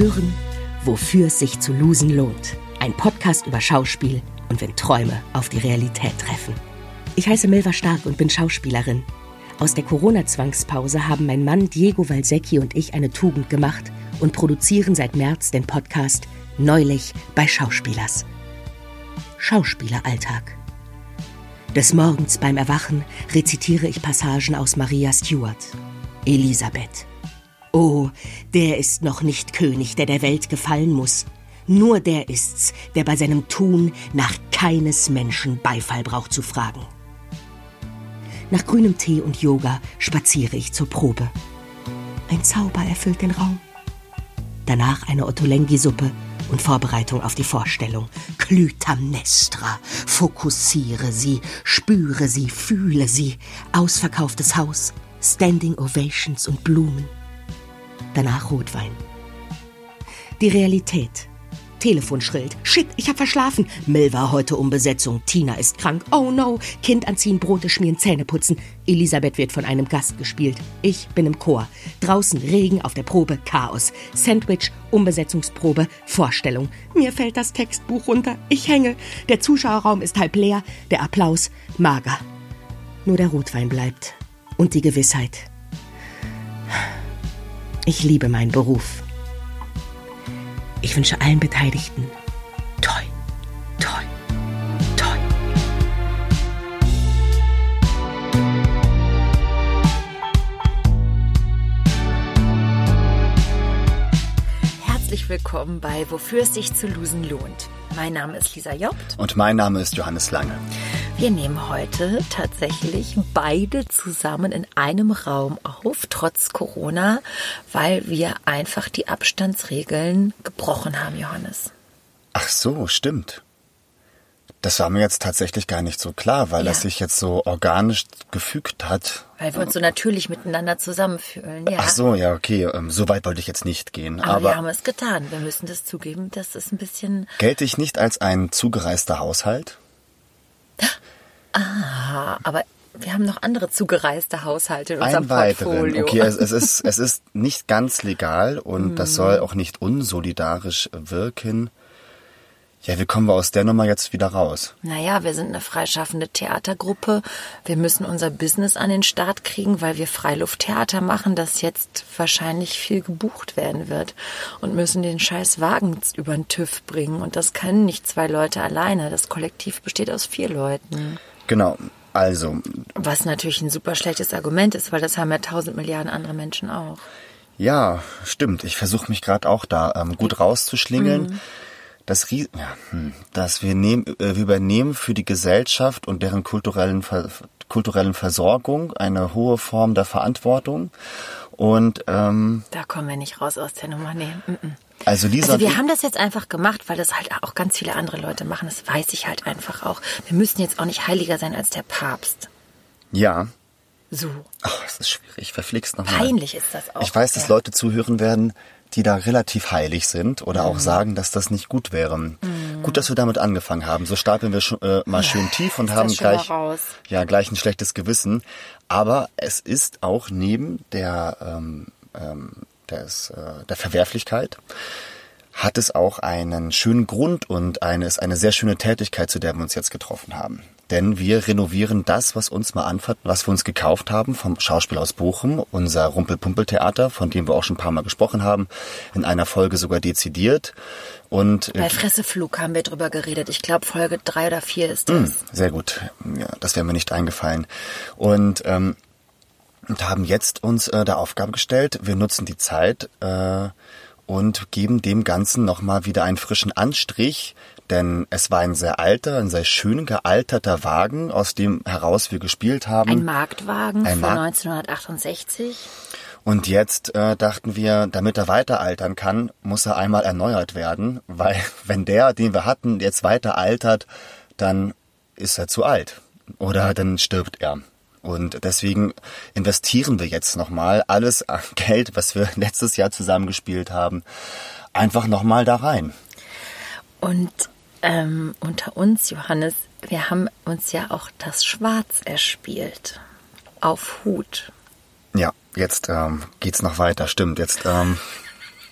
hören, wofür es sich zu losen lohnt. Ein Podcast über Schauspiel und wenn Träume auf die Realität treffen. Ich heiße Milva Stark und bin Schauspielerin. Aus der Corona-Zwangspause haben mein Mann Diego Valsecchi und ich eine Tugend gemacht und produzieren seit März den Podcast Neulich bei Schauspielers. Schauspieleralltag. Des Morgens beim Erwachen rezitiere ich Passagen aus Maria Stuart. Elisabeth. Oh, der ist noch nicht König, der der Welt gefallen muss. Nur der ist's, der bei seinem Tun nach keines Menschen Beifall braucht zu fragen. Nach grünem Tee und Yoga spaziere ich zur Probe. Ein Zauber erfüllt den Raum. Danach eine Ottolenghi-Suppe und Vorbereitung auf die Vorstellung. Clytamnestra. Fokussiere sie, spüre sie, fühle sie. Ausverkauftes Haus, Standing Ovations und Blumen. Danach Rotwein. Die Realität. Telefon schrillt. Shit, ich hab verschlafen. Milva heute um Besetzung. Tina ist krank. Oh no. Kind anziehen, Brote schmieren, Zähne putzen. Elisabeth wird von einem Gast gespielt. Ich bin im Chor. Draußen Regen, auf der Probe Chaos. Sandwich, Umbesetzungsprobe, Vorstellung. Mir fällt das Textbuch runter. Ich hänge. Der Zuschauerraum ist halb leer. Der Applaus mager. Nur der Rotwein bleibt. Und die Gewissheit. Ich liebe meinen Beruf. Ich wünsche allen Beteiligten toi, toi, toi. Herzlich willkommen bei Wofür es sich zu losen lohnt. Mein Name ist Lisa Jobt. Und mein Name ist Johannes Lange. Wir nehmen heute tatsächlich beide zusammen in einem Raum auf, trotz Corona, weil wir einfach die Abstandsregeln gebrochen haben, Johannes. Ach so, stimmt. Das war mir jetzt tatsächlich gar nicht so klar, weil Ja. das sich jetzt so organisch gefügt hat. Weil wir uns so natürlich miteinander zusammenfühlen. Ja. Ach so, ja, okay. Ähm, so weit wollte ich jetzt nicht gehen. Aber, Aber, wir haben es getan. Wir müssen das zugeben. Das ist ein bisschen. gelte ich nicht als ein zugereister Haushalt? Ah, aber wir haben noch andere zugereiste Haushalte in unserem Ein weiteren. Portfolio. Okay, es, es, ist, es ist nicht ganz legal und das soll auch nicht unsolidarisch wirken. Ja, wie kommen wir aus der Nummer jetzt wieder raus? Naja, wir sind eine freischaffende Theatergruppe. Wir müssen unser Business an den Start kriegen, weil wir Freilufttheater machen, das jetzt wahrscheinlich viel gebucht werden wird. Und müssen den scheiß Wagen über den TÜV bringen. Und das können nicht zwei Leute alleine. Das Kollektiv besteht aus vier Leuten. Genau. Also, Was natürlich ein super schlechtes Argument ist, weil das haben ja tausend Milliarden andere Menschen auch. Ja, stimmt. Ich versuche mich gerade auch da ähm, gut rauszuschlingeln. Mhm. Das, Ries ja, hm, dass wir, nehmen, äh, wir übernehmen für die Gesellschaft und deren kulturellen, Ver kulturellen Versorgung eine hohe Form der Verantwortung. Und ähm, Da kommen wir nicht raus aus der Nummer. Nee. mm, mm. also Lisa, Also wir haben das jetzt einfach gemacht, weil das halt auch ganz viele andere Leute machen. Das weiß ich halt einfach auch. Wir müssen jetzt auch nicht heiliger sein als der Papst. ja, So. Ach, es ist schwierig. Verflixt nochmal. Peinlich ist das auch. Ich weiß, dass Ja. Leute zuhören werden, die da relativ heilig sind oder Mhm. auch sagen, dass das nicht gut wäre. Gut, dass wir damit angefangen haben. So stapeln wir schon, äh, mal schön tief und ist haben gleich, ja, gleich ein schlechtes Gewissen. Aber es ist auch neben der, ähm, ähm, des, äh, der Verwerflichkeit hat es auch einen schönen Grund und eine, ist eine sehr schöne Tätigkeit, zu der wir uns jetzt getroffen haben. Denn wir renovieren das, was uns mal anfasst, was wir uns gekauft haben vom Schauspiel aus Bochum, unser Rumpel-Pumpel-Theater, von dem wir auch schon ein paar Mal gesprochen haben, in einer Folge sogar dezidiert. Und äh, Bei Fresseflug haben wir drüber geredet. Ich glaube, Folge drei oder vier ist Hm. das. sehr gut, ja, das wäre mir nicht eingefallen. Und, ähm, und haben jetzt uns äh, der Aufgabe gestellt, wir nutzen die Zeit äh, und geben dem Ganzen nochmal wieder einen frischen Anstrich, denn es war ein sehr alter, ein sehr schön gealterter Wagen, aus dem heraus wir gespielt haben. Ein Marktwagen Ein von Markt- 1968. Und jetzt äh, dachten wir, damit er weiter altern kann, muss er einmal erneuert werden, weil wenn der, den wir hatten, jetzt weiter altert, dann ist er zu alt oder dann stirbt er. Und deswegen investieren wir jetzt nochmal alles Geld, was wir letztes Jahr zusammengespielt haben, einfach nochmal da rein. Und ähm, unter uns, Johannes, wir haben uns ja auch das Schwarz erspielt. Auf Hut. Ja, jetzt ähm, geht's noch weiter, stimmt. Jetzt ähm,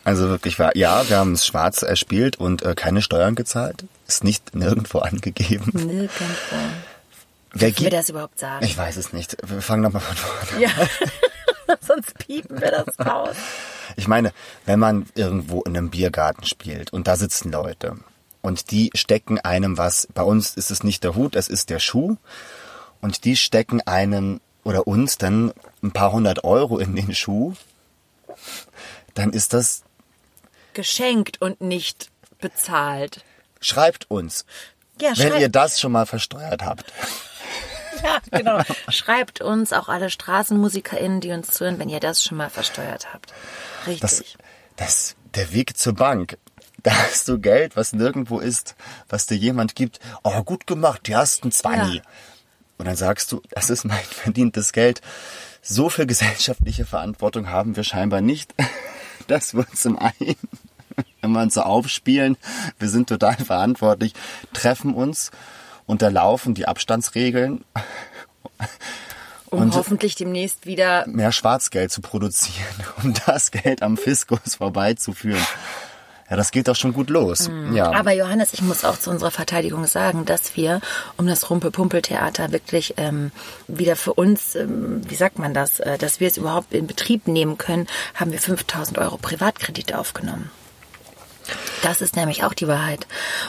Also wirklich war, ja, wir haben es schwarz erspielt und äh, keine Steuern gezahlt. Ist nicht nirgendwo angegeben. Nirgendwo. Wer Dürfen wir das überhaupt sagen? Ich weiß es nicht. Wir fangen nochmal von vorne. Ja. Sonst piepen wir das raus. Ich meine, wenn man irgendwo in einem Biergarten spielt und da sitzen Leute und die stecken einem was, bei uns ist es nicht der Hut, es ist der Schuh und die stecken einem oder uns dann ein paar hundert Euro in den Schuh, dann ist das, Geschenkt und nicht bezahlt. schreibt uns, Ja, wenn schreibt- ihr das schon mal versteuert habt. Ja, genau. Schreibt uns auch alle StraßenmusikerInnen, die uns zuhören, wenn ihr das schon mal versteuert habt. Richtig. Das, das, der Weg zur Bank. Da hast du Geld, was nirgendwo ist, was dir jemand gibt. Oh, gut gemacht, die hast einen Zwanni. Ja. Und dann sagst du, das ist mein verdientes Geld. So viel gesellschaftliche Verantwortung haben wir scheinbar nicht, dass wir uns zum einen, wenn wir uns so aufspielen, wir sind total verantwortlich, treffen uns, unterlaufen die Abstandsregeln, um und- hoffentlich demnächst wieder mehr Schwarzgeld zu produzieren, um das Geld am Fiskus vorbeizuführen. Ja, das geht doch schon gut los. Ja. Aber Johannes, ich muss auch zu unserer Verteidigung sagen, dass wir um das Rumpel-Pumpel-Theater wirklich ähm, wieder für uns, ähm, wie sagt man das, äh, dass wir es überhaupt in Betrieb nehmen können, haben wir 5000 Euro Privatkredit aufgenommen. Das ist nämlich auch die Wahrheit.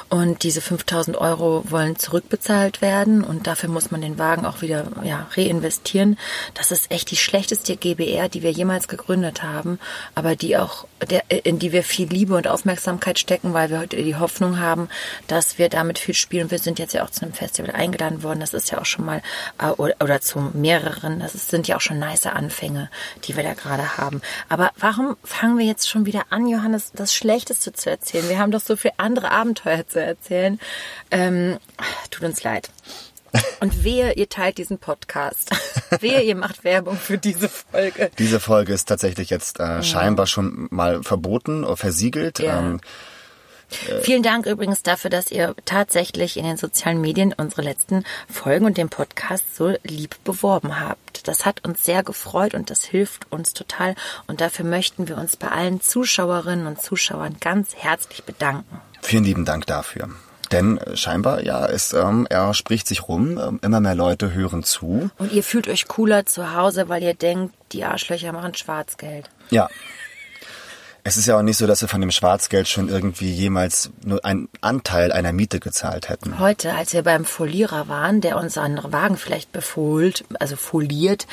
Und diese 5000 Euro wollen zurückbezahlt werden und dafür muss man den Wagen auch wieder ja, reinvestieren. Das ist echt die schlechteste GBR, die wir jemals gegründet haben, aber die auch, der, in die wir viel Liebe und Aufmerksamkeit stecken, weil wir heute die Hoffnung haben, dass wir damit viel spielen. Wir sind jetzt ja auch zu einem Festival eingeladen worden. Das ist ja auch schon mal, äh, oder, oder zu mehreren. Das ist, sind ja auch schon nice Anfänge, die wir da gerade haben. Aber warum fangen wir jetzt schon wieder an, Johannes, das Schlechteste zu erzählen? Wir haben doch so viele andere Abenteuer zu erzählen. Ähm, tut uns leid. Und wehe, ihr teilt diesen Podcast. wehe, ihr macht Werbung für diese Folge. Diese Folge ist tatsächlich jetzt äh, scheinbar schon mal verboten oder versiegelt. Ja. Ähm, Vielen Dank übrigens dafür, dass ihr tatsächlich in den sozialen Medien unsere letzten Folgen und den Podcast so lieb beworben habt. Das hat uns sehr gefreut und das hilft uns total. Und dafür möchten wir uns bei allen Zuschauerinnen und Zuschauern ganz herzlich bedanken. vielen lieben Dank dafür. Denn äh, scheinbar, ja, es, ähm, er spricht sich rum, ähm, immer mehr Leute hören zu. Und ihr fühlt euch cooler zu Hause, weil ihr denkt, die Arschlöcher machen Schwarzgeld. Ja. Es ist ja auch nicht so, dass wir von dem Schwarzgeld schon irgendwie jemals nur einen Anteil einer Miete gezahlt hätten. Heute, als wir beim Folierer waren, der unseren Wagen vielleicht befohlt, also foliert,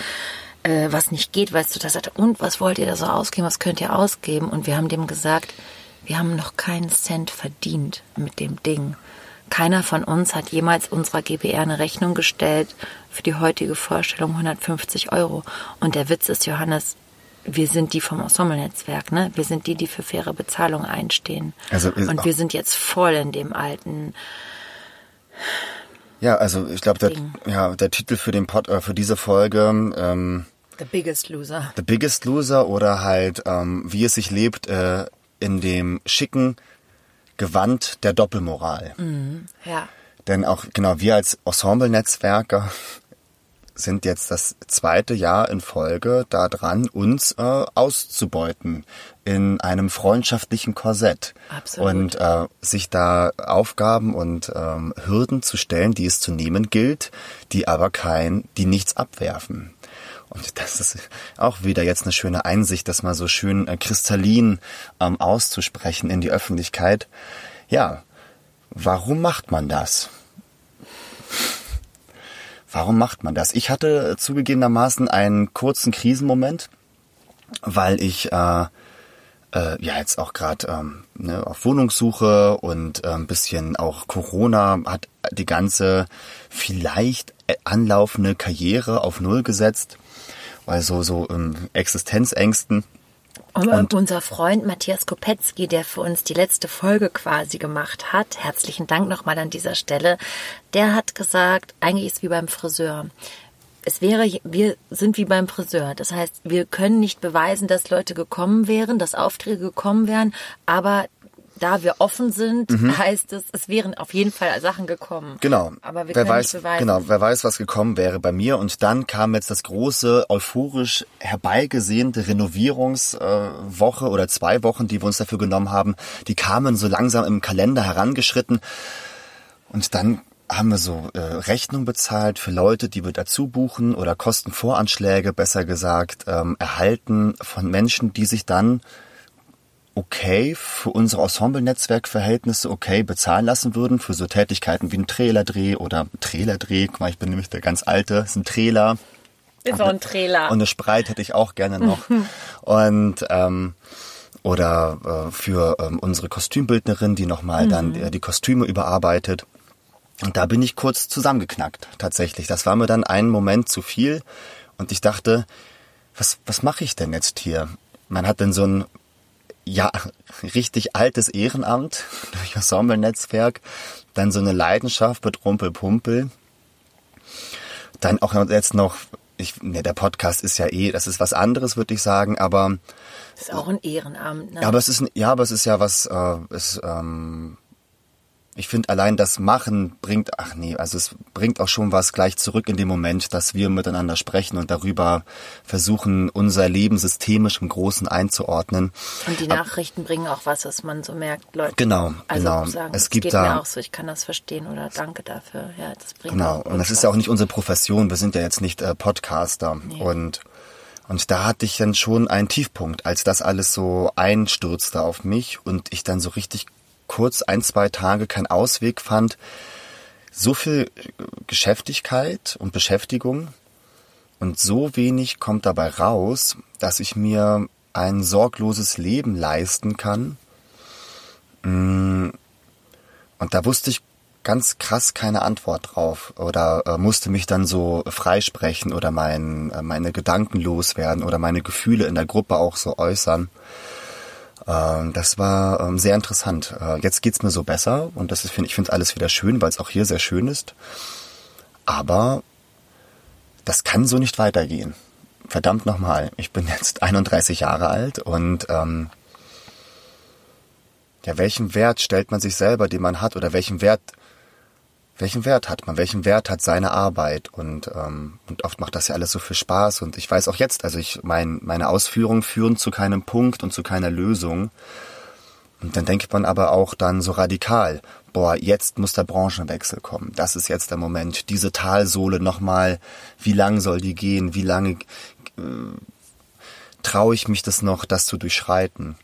äh, was nicht geht, weißt du, da sagte, und was wollt ihr da so ausgeben, was könnt ihr ausgeben? Und wir haben dem gesagt, wir haben noch keinen Cent verdient mit dem Ding. Keiner von uns hat jemals unserer GBR eine Rechnung gestellt für die heutige Vorstellung 150 Euro. Und der Witz ist, Johannes, wir sind die vom Ensemble-Netzwerk, ne? Wir sind die, die für faire Bezahlung einstehen. Also, äh, und wir sind jetzt voll in dem alten Ja, also ich glaube, der, ja, der Titel für den Pod, äh, für diese Folge ähm, The Biggest Loser. The Biggest Loser oder halt ähm, wie es sich lebt äh, in dem schicken Gewand der Doppelmoral. Ja. Denn auch genau wir als Ensemble-Netzwerker sind jetzt das zweite Jahr in Folge da dran, uns äh, auszubeuten in einem freundschaftlichen Korsett. Absolut. Und äh, sich da Aufgaben und ähm, Hürden zu stellen, die es zu nehmen gilt, die aber kein, die nichts abwerfen. Und das ist auch wieder jetzt eine schöne Einsicht, das mal so schön äh, kristallin ähm, auszusprechen in die Öffentlichkeit. Ja, warum macht man das? Warum macht man das? Ich hatte zugegebenermaßen einen kurzen Krisenmoment, weil ich äh, äh, ja jetzt auch gerade ähm, ne, auf Wohnungssuche und äh, ein bisschen auch Corona hat die ganze vielleicht äh, anlaufende Karriere auf Null gesetzt, weil so so ähm, Existenzängsten. Und, und unser Freund Matthias Kopetzky, der für uns die letzte Folge quasi gemacht hat, herzlichen Dank nochmal an dieser Stelle, der hat gesagt, eigentlich ist es wie beim Friseur. Es wäre, wir sind wie beim Friseur. Das heißt, wir können nicht beweisen, dass Leute gekommen wären, dass Aufträge gekommen wären, aber da wir offen sind, heißt es, es wären auf jeden Fall Sachen gekommen. Genau. Aber wir wer können weiß, nicht beweisen. Genau, wer weiß, was gekommen wäre bei mir. Und dann kam jetzt das große, euphorisch herbeigesehnte Renovierungswoche oder zwei Wochen, die wir uns dafür genommen haben. Die kamen so langsam im Kalender herangeschritten. Und dann haben wir so äh, Rechnung bezahlt für Leute, die wir dazu buchen oder Kostenvoranschläge, besser gesagt, ähm, erhalten von Menschen, die sich dann okay für unsere Ensemble-Netzwerk-Verhältnisse okay bezahlen lassen würden für so Tätigkeiten wie ein Trailerdreh oder Trailerdreh. Guck mal, ich bin nämlich der ganz alte, ist ein Trailer. Ist auch ein Trailer. Und eine Spreit hätte ich auch gerne noch. und ähm, oder äh, für ähm, unsere Kostümbildnerin, die nochmal dann äh, die Kostüme überarbeitet. Und da bin ich kurz zusammengeknackt, tatsächlich. Das war mir dann einen Moment zu viel. Und ich dachte, was, was mache ich denn jetzt hier? Man hat dann so ein ja, richtig altes Ehrenamt durch Ensemble-Netzwerk, dann so eine Leidenschaft mit Rumpelpumpel, dann auch jetzt noch, ich, ne, der Podcast ist ja eh, das ist was anderes, würde ich sagen, aber, ist auch ein Ehrenamt. Ne? ja, aber es ist, ein- ja, aber es ist ja was, äh, es, ähm, ich finde allein das Machen bringt, ach nee, also es bringt auch schon was gleich zurück in dem Moment, dass wir miteinander sprechen und darüber versuchen, unser Leben systemisch im Großen einzuordnen. Und die Nachrichten bringen auch was, was man so merkt, Leute. Genau, also genau. Sagen, Es gibt geht da- mir auch so, ich kann das verstehen oder danke dafür. Ja, das bringt Genau, und das ist ja auch nicht unsere Profession, wir sind ja jetzt nicht äh, Podcaster. Und, und da hatte ich dann schon einen Tiefpunkt, als das alles so einstürzte auf mich und ich dann so richtig kurz ein, zwei Tage keinen Ausweg fand. So viel Geschäftigkeit und Beschäftigung und so wenig kommt dabei raus, dass ich mir ein sorgloses Leben leisten kann. Mm, Und da wusste ich ganz krass keine Antwort drauf oder äh, musste mich dann so freisprechen oder mein, äh, meine Gedanken loswerden oder meine Gefühle in der Gruppe auch so äußern. Ähm, das war ähm, sehr interessant. Äh, jetzt geht's mir so besser und das ist, ich finde alles wieder schön, weil es auch hier sehr schön ist. Aber das kann so nicht weitergehen. Verdammt nochmal, ich bin jetzt 31 Jahre alt und ähm, ja, welchen Wert stellt man sich selber, den man hat, oder welchen Wert, welchen Wert hat man, welchen Wert hat seine Arbeit? Und ähm, und oft macht das ja alles so viel Spaß. Und ich weiß auch jetzt, also ich mein, meine Ausführungen führen zu keinem Punkt und zu keiner Lösung. Und dann denkt man aber auch dann so radikal, boah, jetzt muss der Branchenwechsel kommen, das ist jetzt der Moment, diese Talsohle nochmal, wie lang soll die gehen, wie lange äh, traue ich mich das noch, das zu durchschreiten?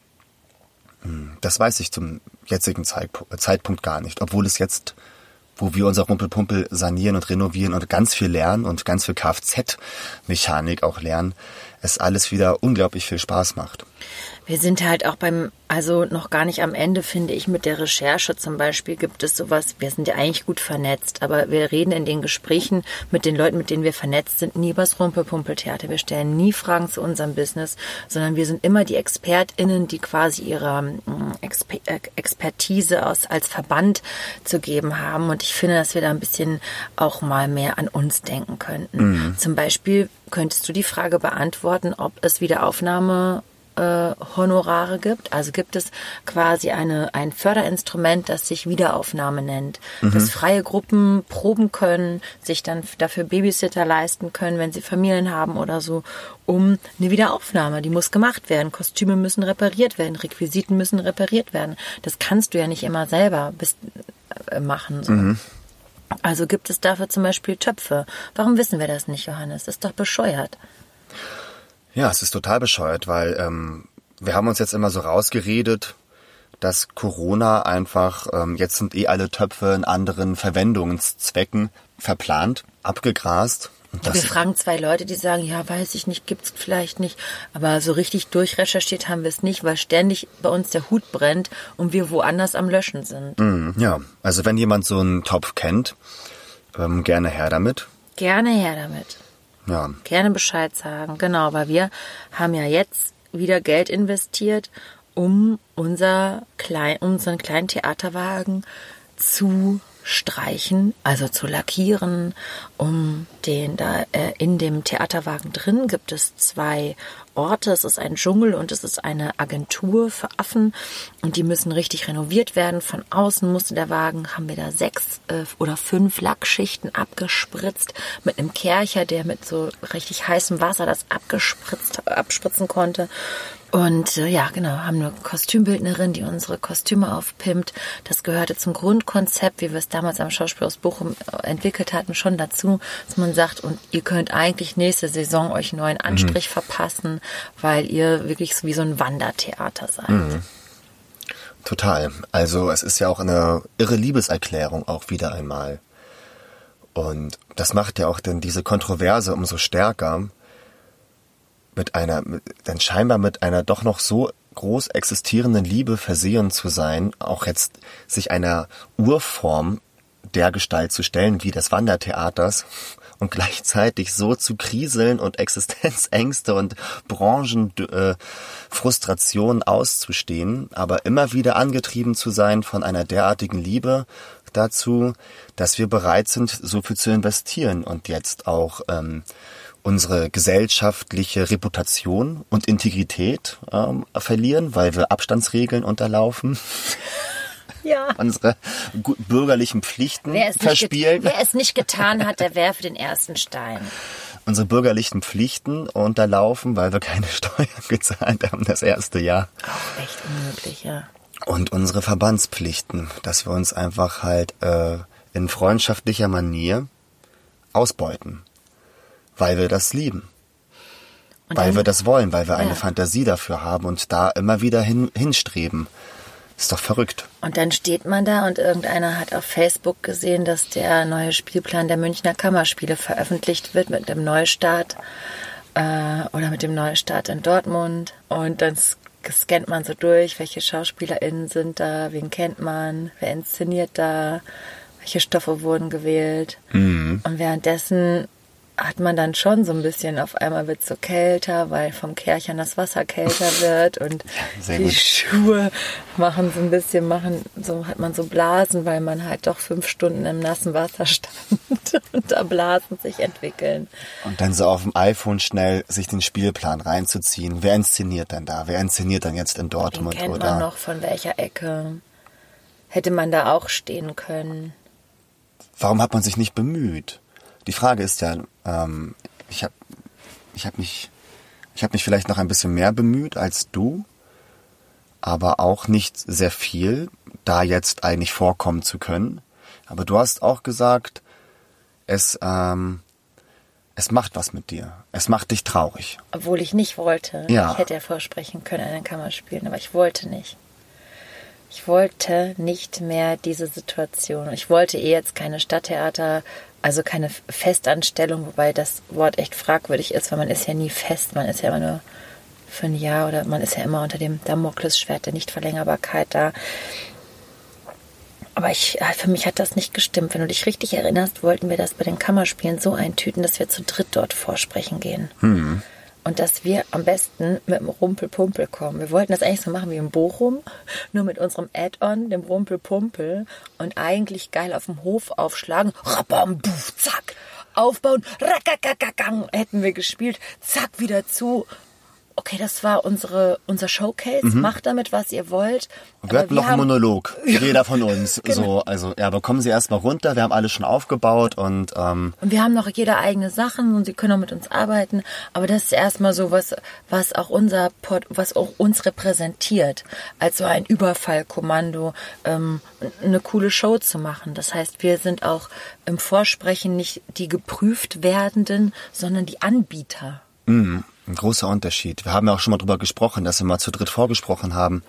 Das weiß ich zum jetzigen Zeitpu- Zeitpunkt gar nicht, obwohl es jetzt, wo wir unser Rumpelpumpel sanieren und renovieren und ganz viel lernen und ganz viel Kfz-Mechanik auch lernen, es alles wieder unglaublich viel Spaß macht. Wir sind halt auch beim, also noch gar nicht am Ende, finde ich, mit der Recherche zum Beispiel gibt es sowas, wir sind ja eigentlich gut vernetzt, aber wir reden in den Gesprächen mit den Leuten, mit denen wir vernetzt sind, nie übers Rumpelpumpeltheater. Wir stellen nie Fragen zu unserem Business, sondern wir sind immer die ExpertInnen, die quasi ihre Exper äh, Expertise aus, als Verband zu geben haben. Und ich finde, dass wir da ein bisschen auch mal mehr an uns denken könnten. Zum Beispiel könntest du die Frage beantworten, ob es wieder Aufnahme äh, Honorare gibt. Also gibt es quasi eine, ein Förderinstrument, das sich Wiederaufnahme nennt. Dass freie Gruppen proben können, sich dann dafür Babysitter leisten können, wenn sie Familien haben oder so, um eine Wiederaufnahme. Die muss gemacht werden. Kostüme müssen repariert werden, Requisiten müssen repariert werden. Das kannst du ja nicht immer selber bis, äh, machen. So. Also gibt es dafür zum Beispiel Töpfe. Warum wissen wir das nicht, Johannes? Das ist doch bescheuert. Ja, es ist total bescheuert, weil ähm, wir haben uns jetzt immer so rausgeredet, dass Corona einfach, ähm, jetzt sind eh alle Töpfe in anderen Verwendungszwecken verplant, abgegrast. Und Wir fragen zwei Leute, die sagen, ja, weiß ich nicht, gibt's vielleicht nicht. Aber so richtig durchrecherchiert haben wir es nicht, weil ständig bei uns der Hut brennt und wir woanders am Löschen sind. Mhm, Ja, also wenn jemand so einen Topf kennt, ähm, gerne her damit. Gerne her damit. Ja, Gerne Bescheid sagen. Genau, weil wir haben ja jetzt wieder Geld investiert, um unser klein, unseren kleinen Theaterwagen zu streichen, also zu lackieren, um den da äh, in dem Theaterwagen drin gibt es zwei Orte. Es ist ein Dschungel und es ist eine Agentur für Affen und die müssen richtig renoviert werden. Von außen musste der Wagen, haben wir da sechs äh, oder fünf Lackschichten abgespritzt mit einem Kercher, der mit so richtig heißem Wasser das abgespritzt, abspritzen konnte. Und äh, ja, genau, haben eine Kostümbildnerin, die unsere Kostüme aufpimpt. Das gehörte zum Grundkonzept, wie wir es damals am Schauspielhaus Bochum äh, entwickelt hatten, schon dazu, dass man sagt, und ihr könnt eigentlich nächste Saison euch einen neuen Anstrich mhm. verpassen, weil ihr wirklich so wie so ein Wandertheater seid. Mhm. Total. Also es ist ja auch eine irre Liebeserklärung auch wieder einmal. Und das macht ja auch dann diese Kontroverse umso stärker, mit einer, mit, dann scheinbar mit einer doch noch so groß existierenden Liebe versehen zu sein, auch jetzt sich einer Urform der Gestalt zu stellen wie des Wandertheaters und gleichzeitig so zu kriseln und Existenzängste und Branchenfrustrationen äh, auszustehen, aber immer wieder angetrieben zu sein von einer derartigen Liebe dazu, dass wir bereit sind, so viel zu investieren und jetzt auch ähm, unsere gesellschaftliche Reputation und Integrität ähm, verlieren, weil wir Abstandsregeln unterlaufen. Ja. unsere bürgerlichen Pflichten wer verspielen. Wer es nicht getan hat, der werfe den ersten Stein. Unsere bürgerlichen Pflichten unterlaufen, weil wir keine Steuern gezahlt haben das erste Jahr. Auch echt unmöglich, ja. Und unsere Verbandspflichten, dass wir uns einfach halt äh, in freundschaftlicher Manier ausbeuten weil wir das lieben. Und weil wir das wollen, weil wir ja. eine Fantasie dafür haben und da immer wieder hin, hinstreben. Ist doch verrückt. Und dann steht man da und irgendeiner hat auf Facebook gesehen, dass der neue Spielplan der Münchner Kammerspiele veröffentlicht wird mit dem Neustart äh, oder mit dem Neustart in Dortmund. Und dann scannt man so durch, welche SchauspielerInnen sind da, wen kennt man, wer inszeniert da, welche Stoffe wurden gewählt. Mhm. Und währenddessen hat man dann schon so ein bisschen, auf einmal wird es so kälter, weil vom Kärchern das Wasser kälter wird und ja, die gut. Schuhe machen so ein bisschen, machen, so hat man so Blasen, weil man halt doch fünf Stunden im nassen Wasser stand und da Blasen sich entwickeln. Und dann so auf dem iPhone schnell sich den Spielplan reinzuziehen. Wer inszeniert dann da? Wer inszeniert dann jetzt in Dortmund? Den kennt oder? man noch von welcher Ecke? Hätte man da auch stehen können? Warum hat man sich nicht bemüht? Die Frage ist ja, ähm, ich habe ich hab mich, ich hab mich vielleicht noch ein bisschen mehr bemüht als du, aber auch nicht sehr viel, da jetzt eigentlich vorkommen zu können. Aber du hast auch gesagt, es, ähm, es macht was mit dir. Es macht dich traurig. Obwohl ich nicht wollte. Ja. Ich hätte ja vorsprechen können, eine Kammer spielen, aber ich wollte nicht. Ich wollte nicht mehr diese Situation. Ich wollte eh jetzt keine Stadttheater also keine Festanstellung, wobei das Wort echt fragwürdig ist, weil man ist ja nie fest, man ist ja immer nur für ein Jahr oder man ist ja immer unter dem Damoklesschwert der Nichtverlängerbarkeit da. Aber ich, für mich hat das nicht gestimmt. Wenn du dich richtig erinnerst, wollten wir das bei den Kammerspielen so eintüten, dass wir zu dritt dort vorsprechen gehen. Hm und dass wir am besten mit dem Rumpelpumpel kommen. Wir wollten das eigentlich so machen wie in Bochum, nur mit unserem Add-on, dem Rumpelpumpel und eigentlich geil auf dem Hof aufschlagen. Rabam, buf, zack, aufbauen, rakakakakang, hätten wir gespielt, zack, wieder zu okay, das war unsere, unser Showcase, mhm. macht damit, was ihr wollt. wir hatten noch einen Monolog, jeder von uns. genau. So, also ja, aber kommen Sie erstmal runter, wir haben alles schon aufgebaut und ähm Und wir haben noch jeder eigene Sachen und Sie können auch mit uns arbeiten, aber das ist erstmal so was, was auch unser Port, was auch uns repräsentiert, als so ein Überfallkommando, ähm, eine coole Show zu machen. Das heißt, wir sind auch im Vorsprechen nicht die geprüft werdenden, sondern die Anbieter. Mhm. Ein großer Unterschied. Wir haben ja auch schon mal drüber gesprochen, dass wir mal zu dritt vorgesprochen haben.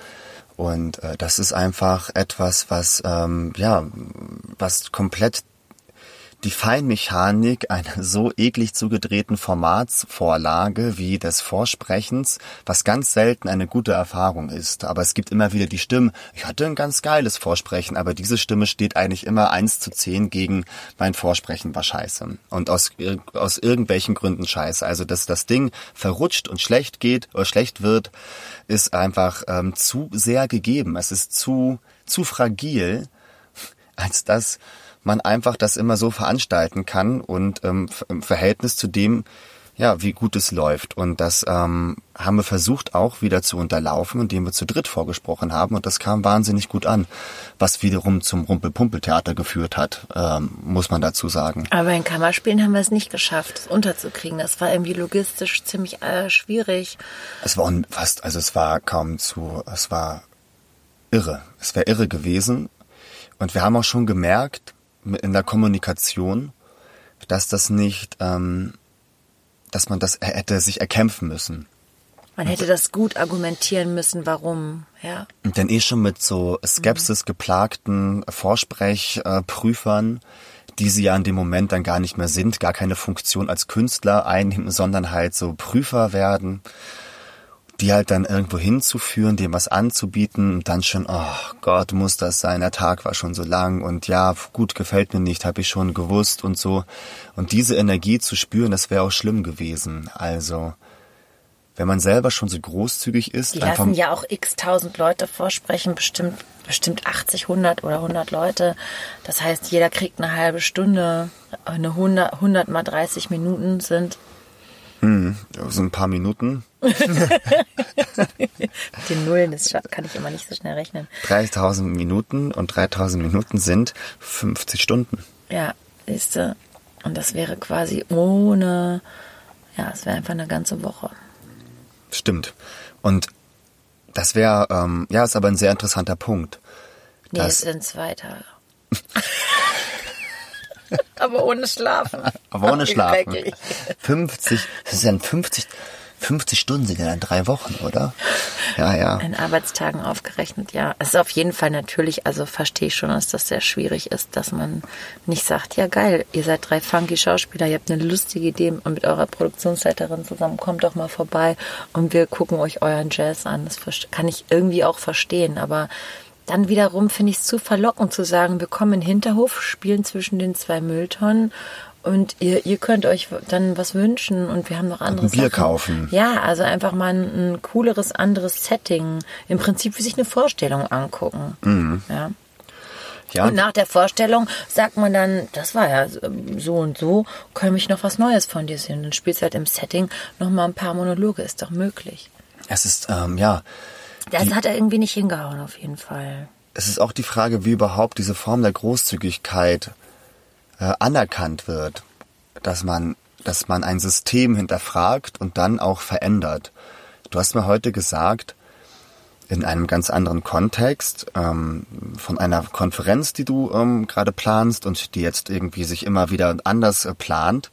Und äh, das ist einfach etwas, was ähm, ja, was komplett die Feinmechanik einer so eklig zugedrehten Formatsvorlage wie des Vorsprechens, was ganz selten eine gute Erfahrung ist. Aber es gibt immer wieder die Stimmen, ich hatte ein ganz geiles Vorsprechen, aber diese Stimme steht eigentlich immer eins zu zehn gegen mein Vorsprechen war scheiße. Und aus, aus irgendwelchen Gründen scheiße. Also, dass das Ding verrutscht und schlecht geht oder schlecht wird, ist einfach ähm, zu sehr gegeben. Es ist zu, zu fragil, als dass man einfach das immer so veranstalten kann und ähm, im Verhältnis zu dem, ja, wie gut es läuft. Und das ähm, haben wir versucht auch wieder zu unterlaufen, indem wir zu dritt vorgesprochen haben. Und das kam wahnsinnig gut an, was wiederum zum Rumpel-Pumpel-Theater geführt hat, ähm, muss man dazu sagen. Aber in Kammerspielen haben wir es nicht geschafft, es unterzukriegen. Das war irgendwie logistisch ziemlich äh, schwierig. Es war fast, also es war kaum zu, es war irre. Es wäre irre gewesen. Und wir haben auch schon gemerkt, in der Kommunikation, dass das nicht, ähm, dass man das hätte sich erkämpfen müssen. Man hätte das gut argumentieren müssen, warum, ja. Dann eh schon mit so Skepsis geplagten Vorsprechprüfern, die sie ja in dem Moment dann gar nicht mehr sind, gar keine Funktion als Künstler einnehmen, sondern halt so Prüfer werden die halt dann irgendwo hinzuführen, dem was anzubieten und dann schon, oh Gott, muss das sein, der Tag war schon so lang und ja, gut, gefällt mir nicht, habe ich schon gewusst und so. Und diese Energie zu spüren, das wäre auch schlimm gewesen. Also, wenn man selber schon so großzügig ist. Die lassen ja auch x tausend Leute vorsprechen, bestimmt, bestimmt 80, 100 oder 100 Leute. Das heißt, jeder kriegt eine halbe Stunde, eine 100, 100 mal 30 Minuten sind hm, so ein paar Minuten. Den Nullen, das kann ich immer nicht so schnell rechnen. 3000 Minuten und 3000 Minuten sind 50 Stunden. Ja, siehst du. Und das wäre quasi ohne, ja, es wäre einfach eine ganze Woche. Stimmt. Und das wäre, ähm, ja, ist aber ein sehr interessanter Punkt. Nee, es sind zwei Tage. Aber ohne Schlafen. Aber ohne Schlafen. 50, das ist ja 50, 50 Stunden sind ja dann drei Wochen, oder? Ja, ja. In Arbeitstagen aufgerechnet, ja. Es ist auf jeden Fall natürlich, also verstehe ich schon, dass das sehr schwierig ist, dass man nicht sagt, ja geil, ihr seid drei funky Schauspieler, ihr habt eine lustige Idee und mit eurer Produktionsleiterin zusammen, kommt doch mal vorbei und wir gucken euch euren Jazz an. Das kann ich irgendwie auch verstehen, aber dann wiederum finde ich es zu verlockend zu sagen, wir kommen in den Hinterhof, spielen zwischen den zwei Mülltonnen und ihr, ihr könnt euch dann was wünschen und wir haben noch andere Ein Bier Sachen. kaufen. Ja, also einfach mal ein, ein, cooleres, anderes Setting. Im Prinzip wie sich eine Vorstellung angucken. Mhm. Ja. Ja. Und nach der Vorstellung sagt man dann, das war ja so und so, können ich noch was Neues von dir sehen. Dann spielst du halt im Setting noch mal ein paar Monologe, ist doch möglich. Es ist, ähm, ja, das die, hat er irgendwie nicht hingehauen, auf jeden Fall. Es ist auch die Frage, wie überhaupt diese Form der Großzügigkeit äh, anerkannt wird. Dass man, dass man ein System hinterfragt und dann auch verändert. Du hast mir heute gesagt, in einem ganz anderen Kontext, ähm, von einer Konferenz, die du ähm, gerade planst und die jetzt irgendwie sich immer wieder anders äh, plant,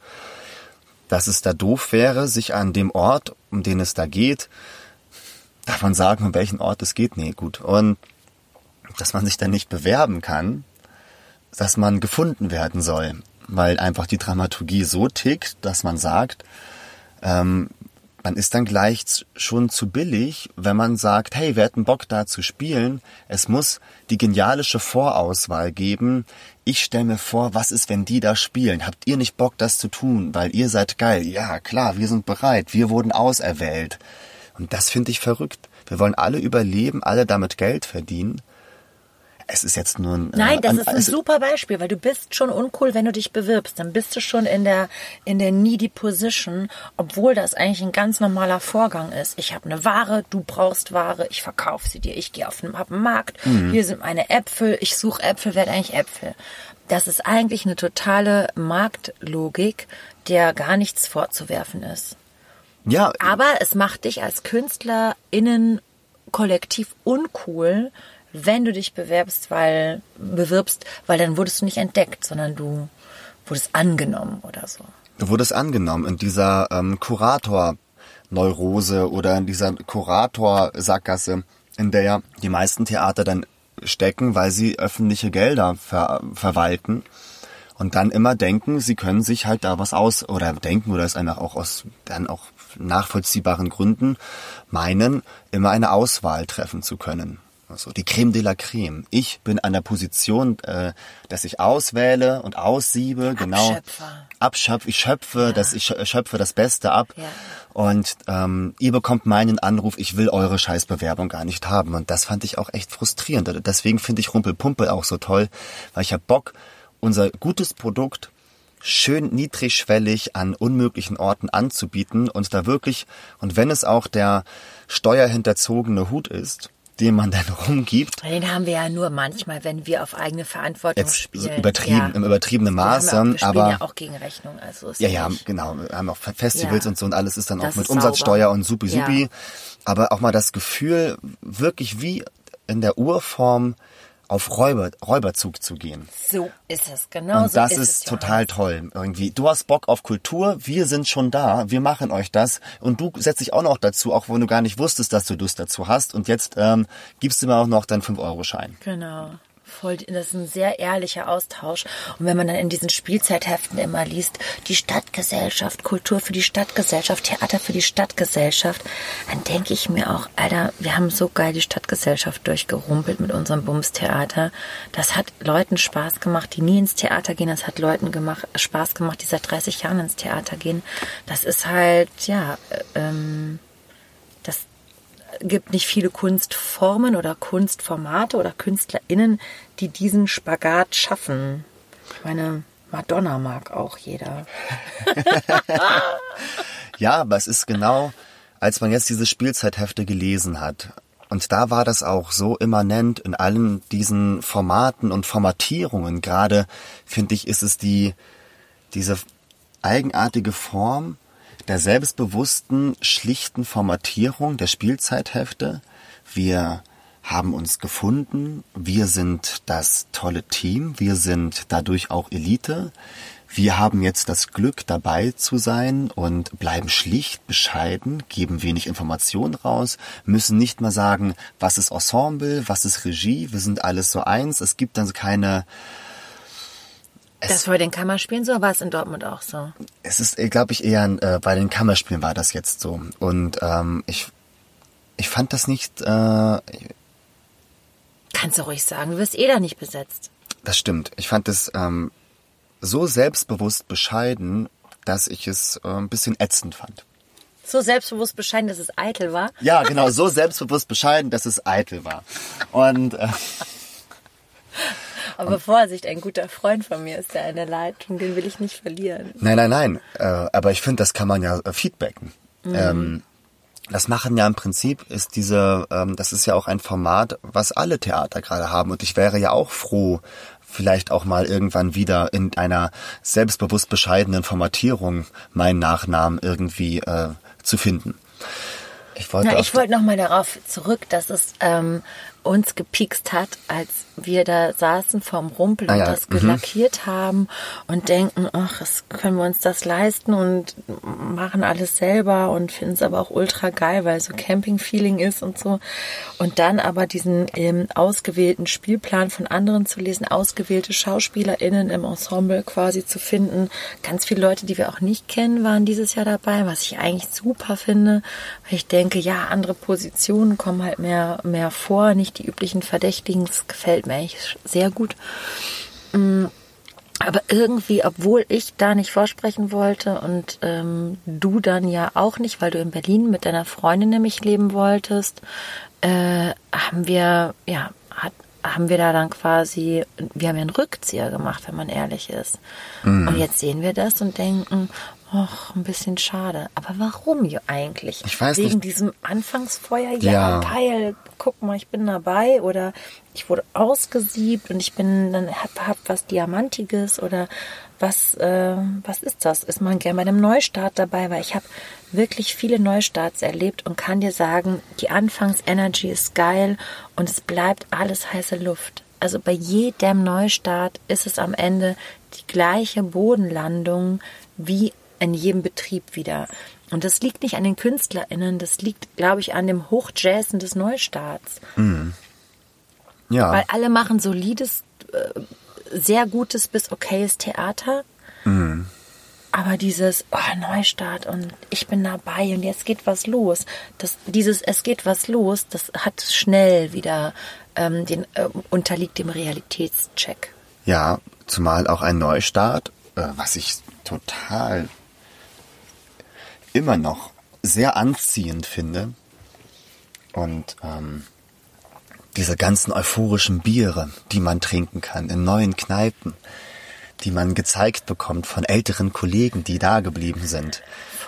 dass es da doof wäre, sich an dem Ort, um den es da geht, Darf man sagen, um welchen Ort es geht? Nee, gut. Und dass man sich dann nicht bewerben kann, dass man gefunden werden soll, weil einfach die Dramaturgie so tickt, dass man sagt, ähm, man ist dann gleich schon zu billig, wenn man sagt, hey, wir hätten Bock da zu spielen. Es muss die genialische Vorauswahl geben. Ich stelle mir vor, was ist, wenn die da spielen? Habt ihr nicht Bock, das zu tun? Weil ihr seid geil. Ja, klar, wir sind bereit. Wir wurden auserwählt. Und das finde ich verrückt. Wir wollen alle überleben, alle damit Geld verdienen. Es ist jetzt nur ein. Nein, das ist ein super Beispiel, weil du bist schon uncool, wenn du dich bewirbst. Dann bist du schon in der, in der needy Position, obwohl das eigentlich ein ganz normaler Vorgang ist. Ich habe eine Ware, du brauchst Ware, ich verkaufe sie dir, ich gehe auf den, den Markt, mhm. hier sind meine Äpfel, ich suche Äpfel, werde eigentlich Äpfel. Das ist eigentlich eine totale Marktlogik, der gar nichts vorzuwerfen ist. Ja. Aber es macht dich als KünstlerInnen kollektiv uncool, wenn du dich bewerbst, weil, bewirbst, weil dann wurdest du nicht entdeckt, sondern du wurdest angenommen oder so. Du wurdest angenommen in dieser ähm, Kurator-Neurose oder in dieser Kurator-Sackgasse, in der ja die meisten Theater dann stecken, weil sie öffentliche Gelder ver verwalten und dann immer denken, sie können sich halt da was aus oder denken oder es einfach auch aus dann auch nachvollziehbaren Gründen meinen, immer eine Auswahl treffen zu können. Also die Creme de la Creme. Ich bin an der Position, äh, dass ich auswähle und aussiebe, genau. Abschöpfe, ich schöpfe, ja. dass ich schöpfe das Beste ab. Ja. Und ähm, ihr bekommt meinen Anruf, ich will eure Scheißbewerbung gar nicht haben. Und das fand ich auch echt frustrierend. Deswegen finde ich Rumpelpumpel auch so toll, weil ich hab Bock, unser gutes Produkt schön niedrigschwellig an unmöglichen Orten anzubieten und da wirklich, und wenn es auch der steuerhinterzogene Hut ist, den man dann rumgibt. Den haben wir ja nur manchmal, wenn wir auf eigene Verantwortung Jetzt spielen. übertrieben, ja. im übertriebenen Maße, wir haben wir spielen aber ja auch gegen Rechnung. Also ist ja, ja, genau. Wir haben auch Festivals Ja. und so und alles ist dann Das auch mit Umsatzsteuer sauber. und supi Ja. supi. Aber auch mal das Gefühl, wirklich wie in der Urform auf Räuber, Räuberzug zu gehen. So ist es, genau Und so das ist, ist total Johannes. toll. Irgendwie, du hast Bock auf Kultur, wir sind schon da, wir machen euch das und du setzt dich auch noch dazu, auch wenn du gar nicht wusstest, dass du Lust dazu hast. Und jetzt ähm, gibst du mir auch noch deinen 5-Euro-Schein. Genau. Voll, das ist ein sehr ehrlicher Austausch. Und wenn man dann in diesen Spielzeitheften immer liest, die Stadtgesellschaft, Kultur für die Stadtgesellschaft, Theater für die Stadtgesellschaft, dann denke ich mir auch, Alter, wir haben so geil die Stadtgesellschaft durchgerumpelt mit unserem Bums-Theater. Das hat Leuten Spaß gemacht, die nie ins Theater gehen. Das hat Leuten gemacht, Spaß gemacht, die seit 30 Jahren ins Theater gehen. Das ist halt, ja, äh, ähm, gibt nicht viele Kunstformen oder Kunstformate oder KünstlerInnen, die diesen Spagat schaffen. Ich meine, Madonna mag auch jeder. Ja, aber es ist genau, als man jetzt diese Spielzeithefte gelesen hat. Und da war das auch so immanent in allen diesen Formaten und Formatierungen. Gerade, finde ich, ist es die, diese eigenartige Form der selbstbewussten, schlichten Formatierung der Spielzeithefte. Wir haben uns gefunden, wir sind das tolle Team, wir sind dadurch auch Elite. Wir haben jetzt das Glück, dabei zu sein und bleiben schlicht, bescheiden, geben wenig Informationen raus, müssen nicht mal sagen, was ist Ensemble, was ist Regie, wir sind alles so eins. Es gibt dann keine, Das war bei den Kammerspielen so, war es in Dortmund auch so. es ist, glaube ich, eher äh, bei den Kammerspielen war das jetzt so. Und ähm, ich, ich fand das nicht, äh, Kannst du ruhig sagen, du wirst eh da nicht besetzt. das stimmt. Ich fand es ähm, so selbstbewusst bescheiden, dass ich es äh, ein bisschen ätzend fand. So selbstbewusst bescheiden, dass es eitel war. Ja, genau, so selbstbewusst bescheiden, dass es eitel war. Und äh, Aber Vorsicht, ein guter Freund von mir ist in der Leitung, den will ich nicht verlieren. nein, nein, nein. Äh, aber ich finde, das kann man ja äh, feedbacken. Ähm, das machen ja im Prinzip ist diese, ähm, das ist ja auch ein Format, was alle Theater gerade haben. Und ich wäre ja auch froh, vielleicht auch mal irgendwann wieder in einer selbstbewusst bescheidenen Formatierung meinen Nachnamen irgendwie äh, zu finden. Ich wollte Na, ich wollte noch mal darauf zurück, dass es ähm, uns gepikst hat, als wir da saßen vorm Rumpel Ah und ja, das mhm. gelackiert haben und denken, ach, können wir uns das leisten und machen alles selber und finden es aber auch ultra geil, weil so Camping-Feeling ist und so. Und dann aber diesen ähm, ausgewählten Spielplan von anderen zu lesen, ausgewählte SchauspielerInnen im Ensemble quasi zu finden. Ganz viele Leute, die wir auch nicht kennen, waren dieses Jahr dabei, was ich eigentlich super finde, weil ich denke, ja, andere Positionen kommen halt mehr, mehr vor, nicht die üblichen Verdächtigen. Das gefällt mir eigentlich sehr gut. Mm, Aber irgendwie, obwohl ich da nicht vorsprechen wollte und ähm, du dann ja auch nicht, weil du in Berlin mit deiner Freundin nämlich leben wolltest, äh, haben wir, ja, hat, haben wir da dann quasi, wir haben ja einen Rückzieher gemacht, wenn man ehrlich ist. Und jetzt sehen wir das und denken, Och, ein bisschen schade. Aber warum eigentlich? Ich weiß Wegen nicht. diesem Anfangsfeuer, ja, Ja. geil, guck mal, ich bin dabei oder ich wurde ausgesiebt und ich bin dann hab, hab was Diamantiges oder was äh, was ist das? Ist man gerne bei einem Neustart dabei, weil ich habe wirklich viele Neustarts erlebt und kann dir sagen, die Anfangsenergy ist geil und es bleibt alles heiße Luft. Also bei jedem Neustart ist es am Ende die gleiche Bodenlandung wie in jedem Betrieb wieder. Und das liegt nicht an den KünstlerInnen, das liegt, glaube ich, an dem Hochjazzen des Neustarts. ja, Weil alle machen solides, äh, sehr gutes bis okayes Theater. Aber dieses oh, Neustart und ich bin dabei und jetzt geht was los. Das, dieses es geht was los, das hat schnell wieder ähm, den äh, unterliegt dem Realitätscheck. Ja, zumal auch ein Neustart, äh, was ich total immer noch sehr anziehend finde. Und ähm, diese ganzen euphorischen Biere, die man trinken kann in neuen Kneipen. die man gezeigt bekommt von älteren Kollegen, die da geblieben sind.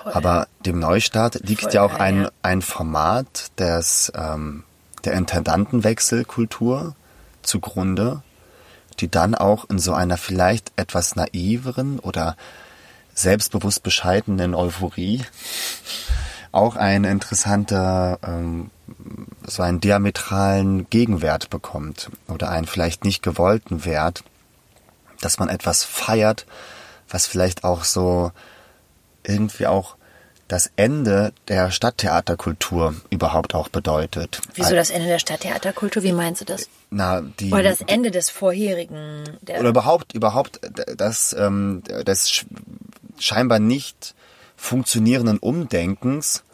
Aber dem Neustart liegt Voll ja auch ein, ein Format des, ähm, der Intendantenwechselkultur zugrunde, die dann auch in so einer vielleicht etwas naiveren oder selbstbewusst bescheidenen Euphorie auch ein interessanter, ähm, so einen diametralen Gegenwert bekommt oder einen vielleicht nicht gewollten Wert, dass man etwas feiert, was vielleicht auch so irgendwie auch das Ende der Stadttheaterkultur überhaupt auch bedeutet. Wieso das Ende der Stadttheaterkultur? Wie meinst du das? Na, die, Oder das Ende des vorherigen. Der oder überhaupt, überhaupt das, ähm, das scheinbar nicht funktionierenden Umdenkens.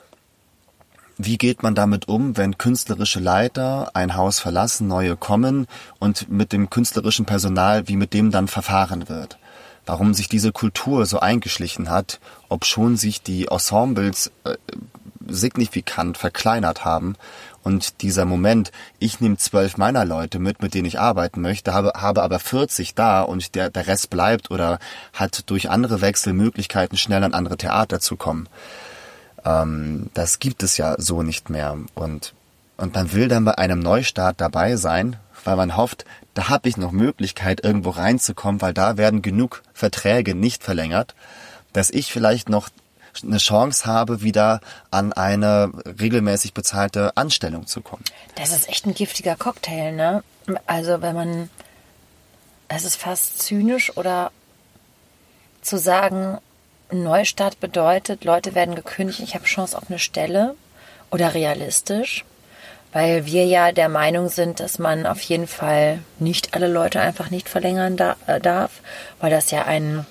Wie geht man damit um, wenn künstlerische Leiter ein Haus verlassen, neue kommen und mit dem künstlerischen Personal, wie mit dem dann verfahren wird? Warum sich diese Kultur so eingeschlichen hat, ob schon sich die Ensembles äh, signifikant verkleinert haben. Und dieser Moment, ich nehme zwölf meiner Leute mit, mit denen ich arbeiten möchte, habe, habe aber 40 da und der, der Rest bleibt oder hat durch andere Wechsel Möglichkeiten, schnell an andere Theater zu kommen. Ähm, das gibt es ja so nicht mehr. Und, und man will dann bei einem Neustart dabei sein, weil man hofft, da habe ich noch Möglichkeit, irgendwo reinzukommen, weil da werden genug Verträge nicht verlängert, dass ich vielleicht noch eine Chance habe, wieder an eine regelmäßig bezahlte Anstellung zu kommen. Das ist echt ein giftiger Cocktail, ne? Also wenn man, es ist fast zynisch oder zu sagen, Neustart bedeutet, Leute werden gekündigt, ich habe Chance auf eine Stelle oder realistisch, weil wir ja der Meinung sind, dass man auf jeden Fall nicht alle Leute einfach nicht verlängern äh, darf, weil das ja ein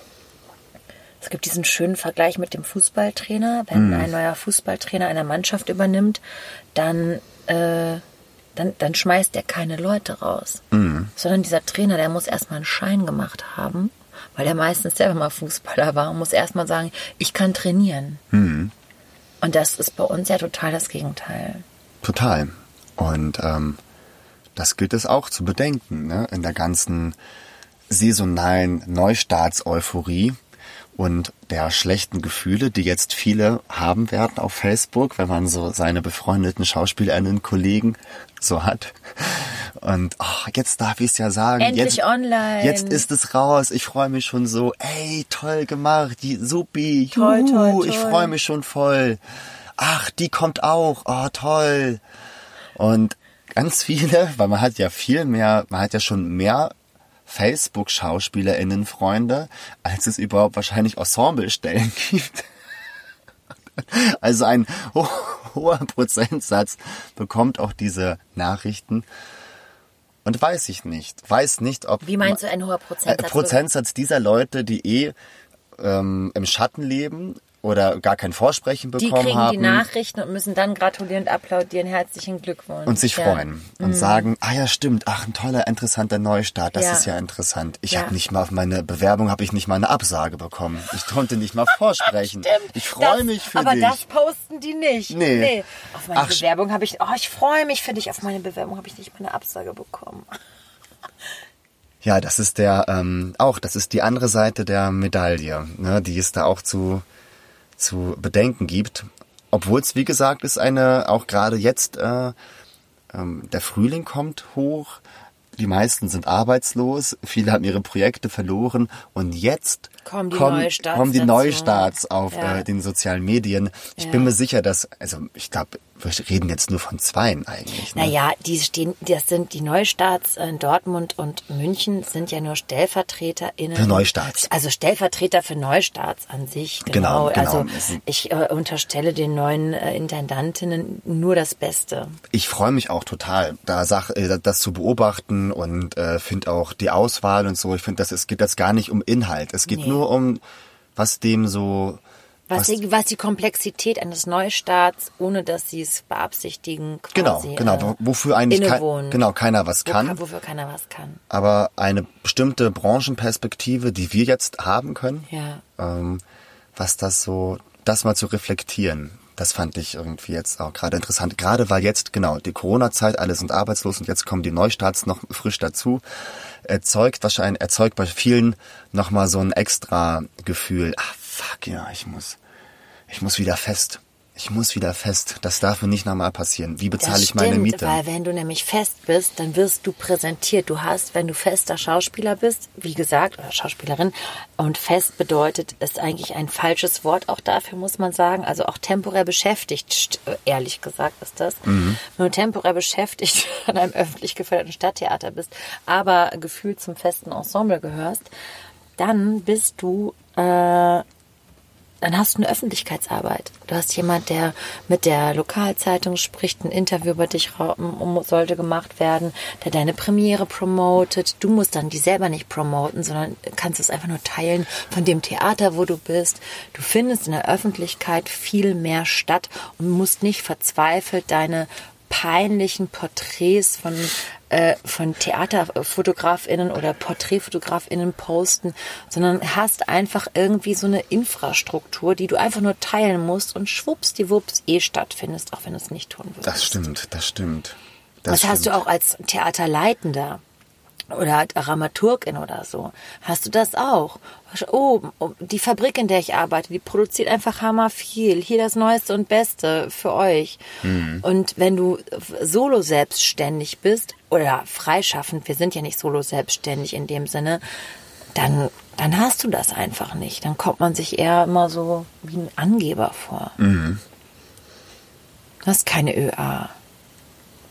es gibt diesen schönen Vergleich mit dem Fußballtrainer. Wenn ein neuer Fußballtrainer eine Mannschaft übernimmt, dann, äh, dann, dann schmeißt er keine Leute raus. Sondern dieser Trainer, der muss erstmal einen Schein gemacht haben, weil er meistens selber mal Fußballer war und muss erstmal sagen, ich kann trainieren. Und das ist bei uns ja total das Gegenteil. Total. Und ähm, das gilt es auch zu bedenken, ne? in der ganzen saisonalen Neustarts-Euphorie und der schlechten Gefühle, die jetzt viele haben werden auf Facebook, wenn man so seine befreundeten Schauspielerinnen, Kollegen so hat. Und oh, jetzt darf ich es ja sagen. Endlich jetzt, online. Jetzt ist es raus. Ich freue mich schon so. Ey, toll gemacht. Die Supi. Toll, Juhu, toll, Ich toll. freue mich schon voll. Ach, die kommt auch. Oh, toll. Und ganz viele, weil man hat ja viel mehr, man hat ja schon mehr Facebook-SchauspielerInnen Freunde, als es überhaupt wahrscheinlich Ensemblestellen gibt. Also ein ho hoher Prozentsatz bekommt auch diese Nachrichten. Und weiß ich nicht. Weiß nicht, ob. Wie meinst du ein hoher Prozentsatz? Äh, Prozentsatz dieser Leute, die eh ähm, im Schatten leben oder gar kein Vorsprechen Die bekommen kriegen haben. die Nachrichten und müssen dann gratulieren und applaudieren. Herzlichen Glückwunsch. und sich Ja. freuen und sagen, ah ja, stimmt, ach, ein toller, interessanter Neustart, das Ja. ist ja interessant. Ich Ja. habe nicht mal auf meine Bewerbung, habe ich nicht mal eine Absage bekommen. Ich konnte nicht mal vorsprechen. Ich freue mich für aber dich. das posten die nicht. Nee. Auf meine Ach, Bewerbung habe ich, oh, ich freue mich für dich. Auf meine Bewerbung habe ich nicht mal eine Absage bekommen. Ja, das ist der ähm, auch, das ist die andere Seite der Medaille, ne, die es da auch zu zu bedenken gibt. Obwohl es wie gesagt ist eine auch gerade jetzt äh, ähm, der Frühling kommt hoch, die meisten sind arbeitslos, viele haben ihre Projekte verloren und jetzt Kommen die kommen, Neustarts kommen die. Neustarts auf Ja. äh, den sozialen Medien. Ich Ja. bin mir sicher, dass also ich glaube, wir reden jetzt nur von zweien eigentlich. Ne? Naja, die stehen, das sind die Neustarts in Dortmund und München sind ja nur StellvertreterInnen. Für Neustarts. Also Stellvertreter für Neustarts an sich. Genau, Genau. genau. Also ich äh, unterstelle den neuen äh, Intendantinnen nur das Beste. Ich freue mich auch total, da Sach äh, das zu beobachten und äh, finde auch die Auswahl und so. Ich finde, das es geht jetzt gar nicht um Inhalt. Es geht Nee. nur um was dem so Was, was- die, was die Komplexität eines Neustarts, ohne dass sie es beabsichtigen, genau quasi, genau äh, wo- wofür eigentlich kein, genau keiner was wo, kann, wofür keiner was kann. aber eine bestimmte Branchenperspektive, die wir jetzt haben können, Ja. ähm, was das so das mal zu reflektieren, Das fand ich irgendwie jetzt auch gerade interessant. Gerade weil jetzt, genau, die Corona-Zeit, alle sind arbeitslos und jetzt kommen die Neustarts noch frisch dazu. Erzeugt wahrscheinlich, erzeugt bei vielen nochmal so ein extra Gefühl. Ah, fuck, ja, ich muss, ich muss wieder fest ich muss wieder fest. Das darf mir nicht nochmal passieren. Wie bezahle ich meine Miete? Weil wenn du nämlich fest bist, dann wirst du präsentiert. Du hast, wenn du fester Schauspieler bist, wie gesagt, oder Schauspielerin, und fest bedeutet, ist eigentlich ein falsches Wort auch dafür, muss man sagen. Also auch temporär beschäftigt, ehrlich gesagt ist das. Mhm. Wenn du temporär beschäftigt an einem öffentlich geförderten Stadttheater bist, aber gefühlt zum festen Ensemble gehörst, dann bist du äh, dann hast du eine Öffentlichkeitsarbeit. Du hast jemand, der mit der Lokalzeitung spricht, ein Interview über dich sollte gemacht werden, der deine Premiere promotet. Du musst dann die selber nicht promoten, sondern kannst es einfach nur teilen von dem Theater, wo du bist. Du findest in der Öffentlichkeit viel mehr statt und musst nicht verzweifelt deine peinlichen Porträts von äh, von TheaterfotografInnen oder PorträtfotografInnen posten, sondern hast einfach irgendwie so eine Infrastruktur, die du einfach nur teilen musst und schwuppsdiwupps eh stattfindest, auch wenn du es nicht tun würdest. Das stimmt, das stimmt. Das, das hast du auch als Theaterleitender oder halt Dramaturgin oder so. Hast du das auch? Oh, die Fabrik, in der ich arbeite, die produziert einfach hammer viel. Hier das Neueste und Beste für euch. Mhm. Und wenn du solo selbstständig bist oder freischaffend, wir sind ja nicht solo selbstständig in dem Sinne, dann, dann hast du das einfach nicht. Dann kommt man sich eher immer so wie ein Angeber vor. Mhm. Du hast keine ÖA.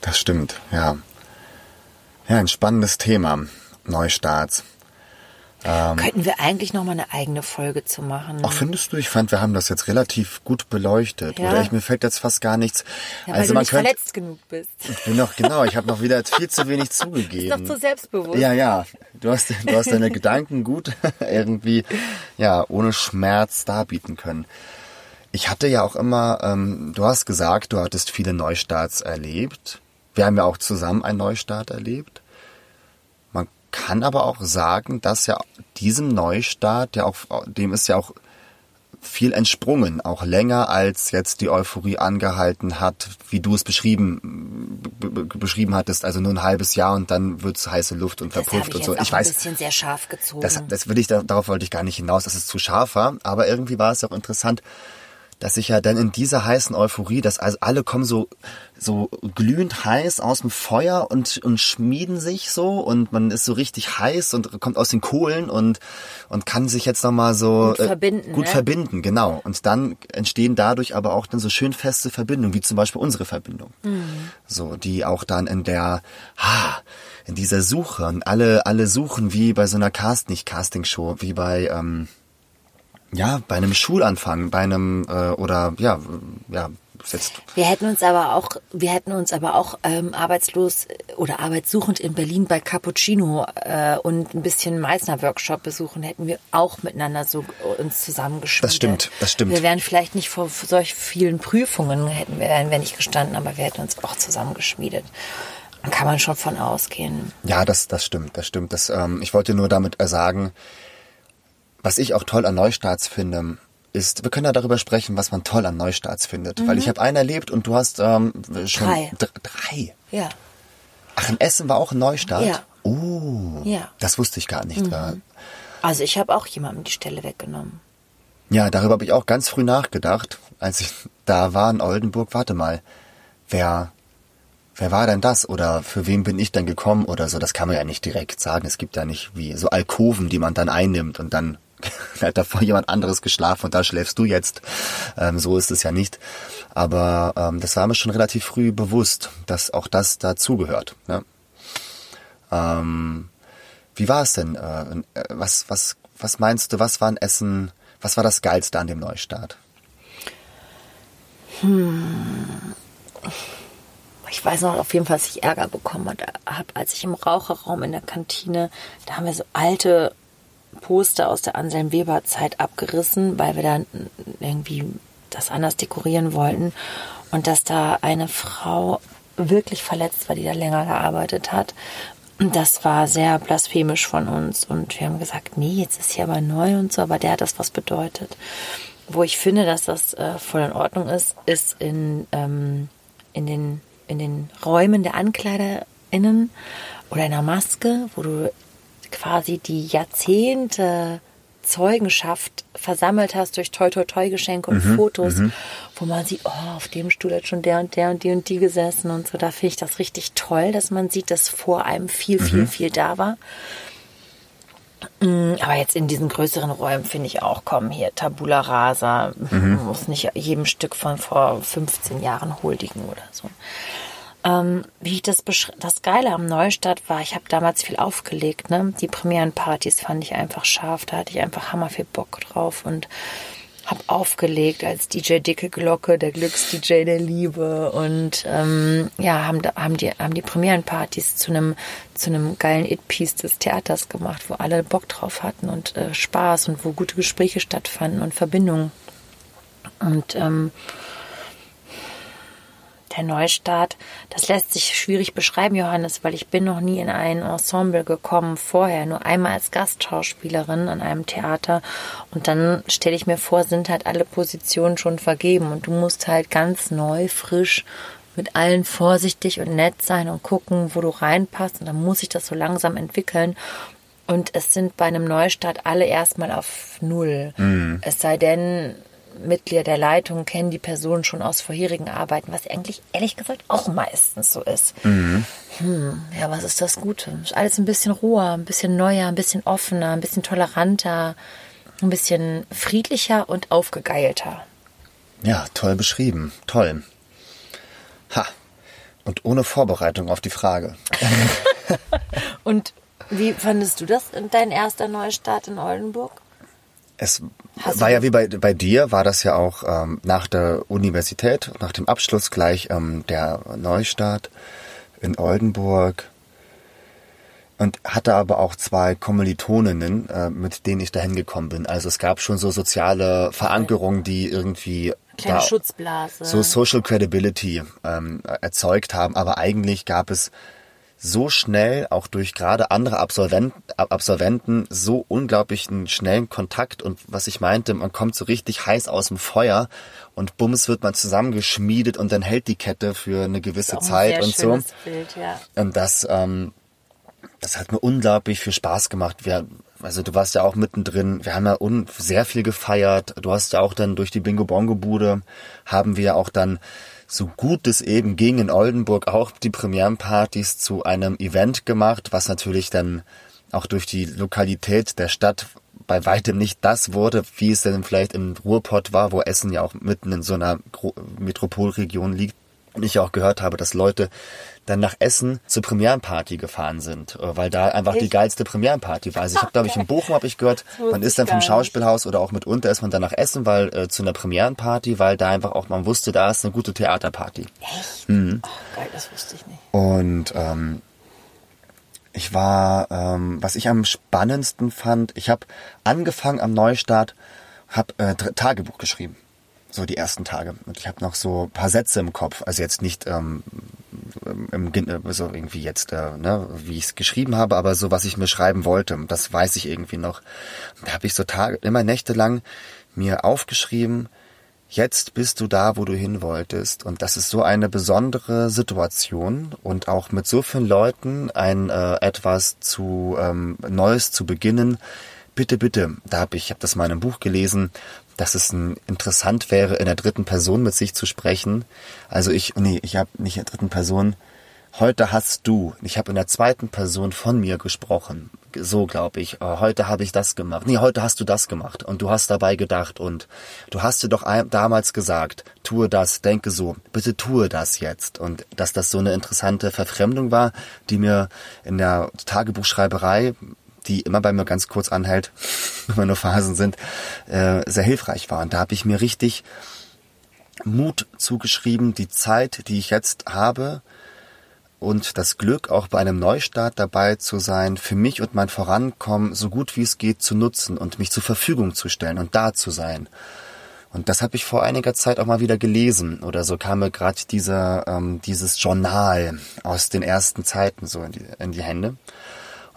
Das stimmt, ja. Ja, ein spannendes Thema. Neustarts. Ähm, Könnten wir eigentlich noch mal eine eigene Folge zu machen? Auch findest du? Ich fand, wir haben das jetzt relativ gut beleuchtet. Ja. Oder ich, mir fällt jetzt fast gar nichts. Ja, weil also du man nicht könnte, verletzt genug bist. Ich bin noch genau. Ich habe noch wieder viel zu wenig zugegeben. Bist doch zu selbstbewusst. Ja, ja. Du hast, du hast deine Gedanken gut irgendwie, ja, ohne Schmerz darbieten können. Ich hatte ja auch immer, ähm, du hast gesagt, du hattest viele Neustarts erlebt. Wir haben ja auch zusammen einen Neustart erlebt. Man kann aber auch sagen, dass ja diesem Neustart, der auch, dem ist ja auch viel entsprungen, auch länger als jetzt die Euphorie angehalten hat, wie du es beschrieben beschrieben hattest, also nur ein halbes Jahr und dann wird's heiße Luft und verpufft und so. ich weiß, ein bisschen sehr scharf gezogen. Das, das will ich darauf wollte ich gar nicht hinaus, dass es zu scharf war, aber irgendwie war es auch interessant, dass ich ja dann in dieser heißen Euphorie, dass also alle kommen so so glühend heiß aus dem Feuer und und schmieden sich so und man ist so richtig heiß und kommt aus den Kohlen und und kann sich jetzt noch mal so gut verbinden, äh, gut ne? verbinden, genau. Und dann entstehen dadurch aber auch dann so schön feste Verbindungen, wie zum Beispiel unsere Verbindung, mhm. so die auch dann in der ha, in dieser Suche und alle alle suchen wie bei so einer Cast nicht Casting Show, wie bei ähm, ja, bei einem Schulanfang, bei einem äh, oder ja, ja, jetzt. Wir hätten uns aber auch, wir hätten uns aber auch ähm, arbeitslos oder arbeitssuchend in Berlin bei Cappuccino äh, und ein bisschen Meißner Workshop besuchen, hätten wir auch miteinander so uns zusammengeschmiedet. Das stimmt, das stimmt. Wir wären vielleicht nicht vor solch vielen Prüfungen hätten wir, wären wir nicht gestanden, aber wir hätten uns auch zusammengeschmiedet. Da kann man schon von ausgehen. Ja, das, das stimmt, das stimmt. Das, ähm, ich wollte nur damit sagen, was ich auch toll an Neustarts finde, ist, wir können ja darüber sprechen, was man toll an Neustarts findet. Mhm. Weil ich habe einen erlebt und du hast ähm, schon drei. drei. Ja. Ach, in Essen war auch ein Neustart? Ja. Oh, ja. das wusste ich gar nicht. Mhm. Also ich habe auch jemandem die Stelle weggenommen. Ja, darüber habe ich auch ganz früh nachgedacht, als ich da war in Oldenburg. Warte mal, wer wer war denn das oder für wen bin ich denn gekommen oder so, das kann man ja nicht direkt sagen. Es gibt ja nicht wie so Alkoven, die man dann einnimmt und dann hat davor jemand anderes geschlafen und da schläfst du jetzt. Ähm, so ist es ja nicht. Aber ähm, das war mir schon relativ früh bewusst, dass auch das dazugehört. Ne? Ähm, wie war es denn? Äh, was, was, was meinst du, was war ein Essen, was war das Geilste an dem Neustart? Hm. Ich weiß noch auf jeden Fall, dass ich Ärger bekommen habe, als ich im Raucherraum in der Kantine, da haben wir so alte Poster aus der Anselm Weber Zeit abgerissen, weil wir dann irgendwie das anders dekorieren wollten und dass da eine Frau wirklich verletzt war, die da länger gearbeitet hat. Das war sehr blasphemisch von uns und wir haben gesagt, nee, jetzt ist hier aber neu und so, aber der hat das was bedeutet. wo ich finde, dass das äh, voll in Ordnung ist, ist in, ähm, in, den, in den Räumen der AnkleiderInnen oder in der Maske, wo du quasi die Jahrzehnte Zeugenschaft versammelt hast durch Toi Toi Toi Geschenke und mhm, Fotos, mhm. wo man sieht, oh, auf dem Stuhl hat schon der und der und die und die gesessen und so. Da finde ich das richtig toll, dass man sieht, dass vor einem viel, viel, mhm. viel da war. Mm, aber jetzt in diesen größeren Räumen finde ich auch, komm hier, Tabula Rasa, mhm. muss nicht jedem Stück von vor 15 Jahren huldigen oder so. Ähm, wie ich das das Geile am Neustadt war, ich habe damals viel aufgelegt, ne? Die Premierenpartys fand ich einfach scharf, da hatte ich einfach hammer viel Bock drauf und habe aufgelegt als DJ Dicke Glocke, der Glücks-DJ der Liebe und ähm, ja, haben, haben, die, haben die Premierenpartys zu einem zu einem geilen It-Piece des Theaters gemacht, wo alle Bock drauf hatten und äh, Spaß und wo gute Gespräche stattfanden und Verbindungen. Und ähm, der Neustart, das lässt sich schwierig beschreiben, Johannes, weil ich bin noch nie in ein Ensemble gekommen vorher, nur einmal als Gastschauspielerin an einem Theater. Und dann stelle ich mir vor, sind halt alle Positionen schon vergeben. Und du musst halt ganz neu, frisch mit allen vorsichtig und nett sein und gucken, wo du reinpasst. Und dann muss ich das so langsam entwickeln. Und es sind bei einem Neustart alle erstmal auf Null. Mhm. Es sei denn, Mitglieder der Leitung kennen die Person schon aus vorherigen Arbeiten, was eigentlich ehrlich gesagt auch meistens so ist. Mhm. Hm, ja, was ist das Gute? Ist alles ein bisschen roher, ein bisschen neuer, ein bisschen offener, ein bisschen toleranter, ein bisschen friedlicher und aufgegeilter. Ja, toll beschrieben. Toll. Ha. Und ohne Vorbereitung auf die Frage. und wie fandest du das, dein erster Neustart in Oldenburg? Es Hast war ja wie bei, bei dir, war das ja auch ähm, nach der Universität, nach dem Abschluss gleich ähm, der Neustart in Oldenburg und hatte aber auch zwei Kommilitoninnen, äh, mit denen ich dahin gekommen bin. Also es gab schon so soziale Verankerungen, die irgendwie Kleine Schutzblase. so Social Credibility ähm, erzeugt haben. Aber eigentlich gab es so schnell, auch durch gerade andere Absolventen, Absolventen, so unglaublichen schnellen Kontakt und was ich meinte, man kommt so richtig heiß aus dem Feuer und bums wird man zusammengeschmiedet und dann hält die Kette für eine gewisse Zeit und so. Bild, ja. Und das, ähm, das hat mir unglaublich viel Spaß gemacht. Wir, also du warst ja auch mittendrin. Wir haben ja sehr viel gefeiert. Du hast ja auch dann durch die Bingo Bongo Bude haben wir auch dann so gut es eben ging in Oldenburg auch die Premierenpartys zu einem Event gemacht, was natürlich dann auch durch die Lokalität der Stadt bei weitem nicht das wurde, wie es denn vielleicht im Ruhrpott war, wo Essen ja auch mitten in so einer Metropolregion liegt. Und ich auch gehört habe, dass Leute dann nach Essen zur Premierenparty gefahren sind, äh, weil da einfach ich? die geilste Premierenparty war. Also ich habe, glaube ich, in Bochum habe ich gehört, man ist dann vom Schauspielhaus oder auch mitunter ist man dann nach Essen, weil äh, zu einer Premierenparty, weil da einfach auch man wusste, da ist eine gute Theaterparty. Echt? Mhm. Oh, geil, das wusste ich nicht. Und ähm, ich war, ähm, was ich am spannendsten fand, ich habe angefangen am Neustart, habe äh, Tagebuch geschrieben so die ersten Tage. Und ich habe noch so ein paar Sätze im Kopf. Also jetzt nicht ähm, im, so irgendwie jetzt, äh, ne, wie ich es geschrieben habe, aber so, was ich mir schreiben wollte. Das weiß ich irgendwie noch. Da habe ich so Tage, immer nächtelang mir aufgeschrieben, jetzt bist du da, wo du hin wolltest. Und das ist so eine besondere Situation und auch mit so vielen Leuten ein äh, etwas zu ähm, Neues zu beginnen. Bitte, bitte, da habe ich, ich habe das mal in einem Buch gelesen, dass es ein, interessant wäre, in der dritten Person mit sich zu sprechen. Also ich, nee, ich habe nicht in der dritten Person. Heute hast du. Ich habe in der zweiten Person von mir gesprochen. So glaube ich. Oh, heute habe ich das gemacht. Nee, heute hast du das gemacht. Und du hast dabei gedacht. Und du hast dir doch damals gesagt, tue das, denke so. Bitte tue das jetzt. Und dass das so eine interessante Verfremdung war, die mir in der Tagebuchschreiberei die immer bei mir ganz kurz anhält, immer nur Phasen sind, äh, sehr hilfreich war. Und da habe ich mir richtig Mut zugeschrieben, die Zeit, die ich jetzt habe und das Glück, auch bei einem Neustart dabei zu sein, für mich und mein Vorankommen so gut wie es geht zu nutzen und mich zur Verfügung zu stellen und da zu sein. Und das habe ich vor einiger Zeit auch mal wieder gelesen oder so kam mir gerade dieser ähm, dieses Journal aus den ersten Zeiten so in die, in die Hände.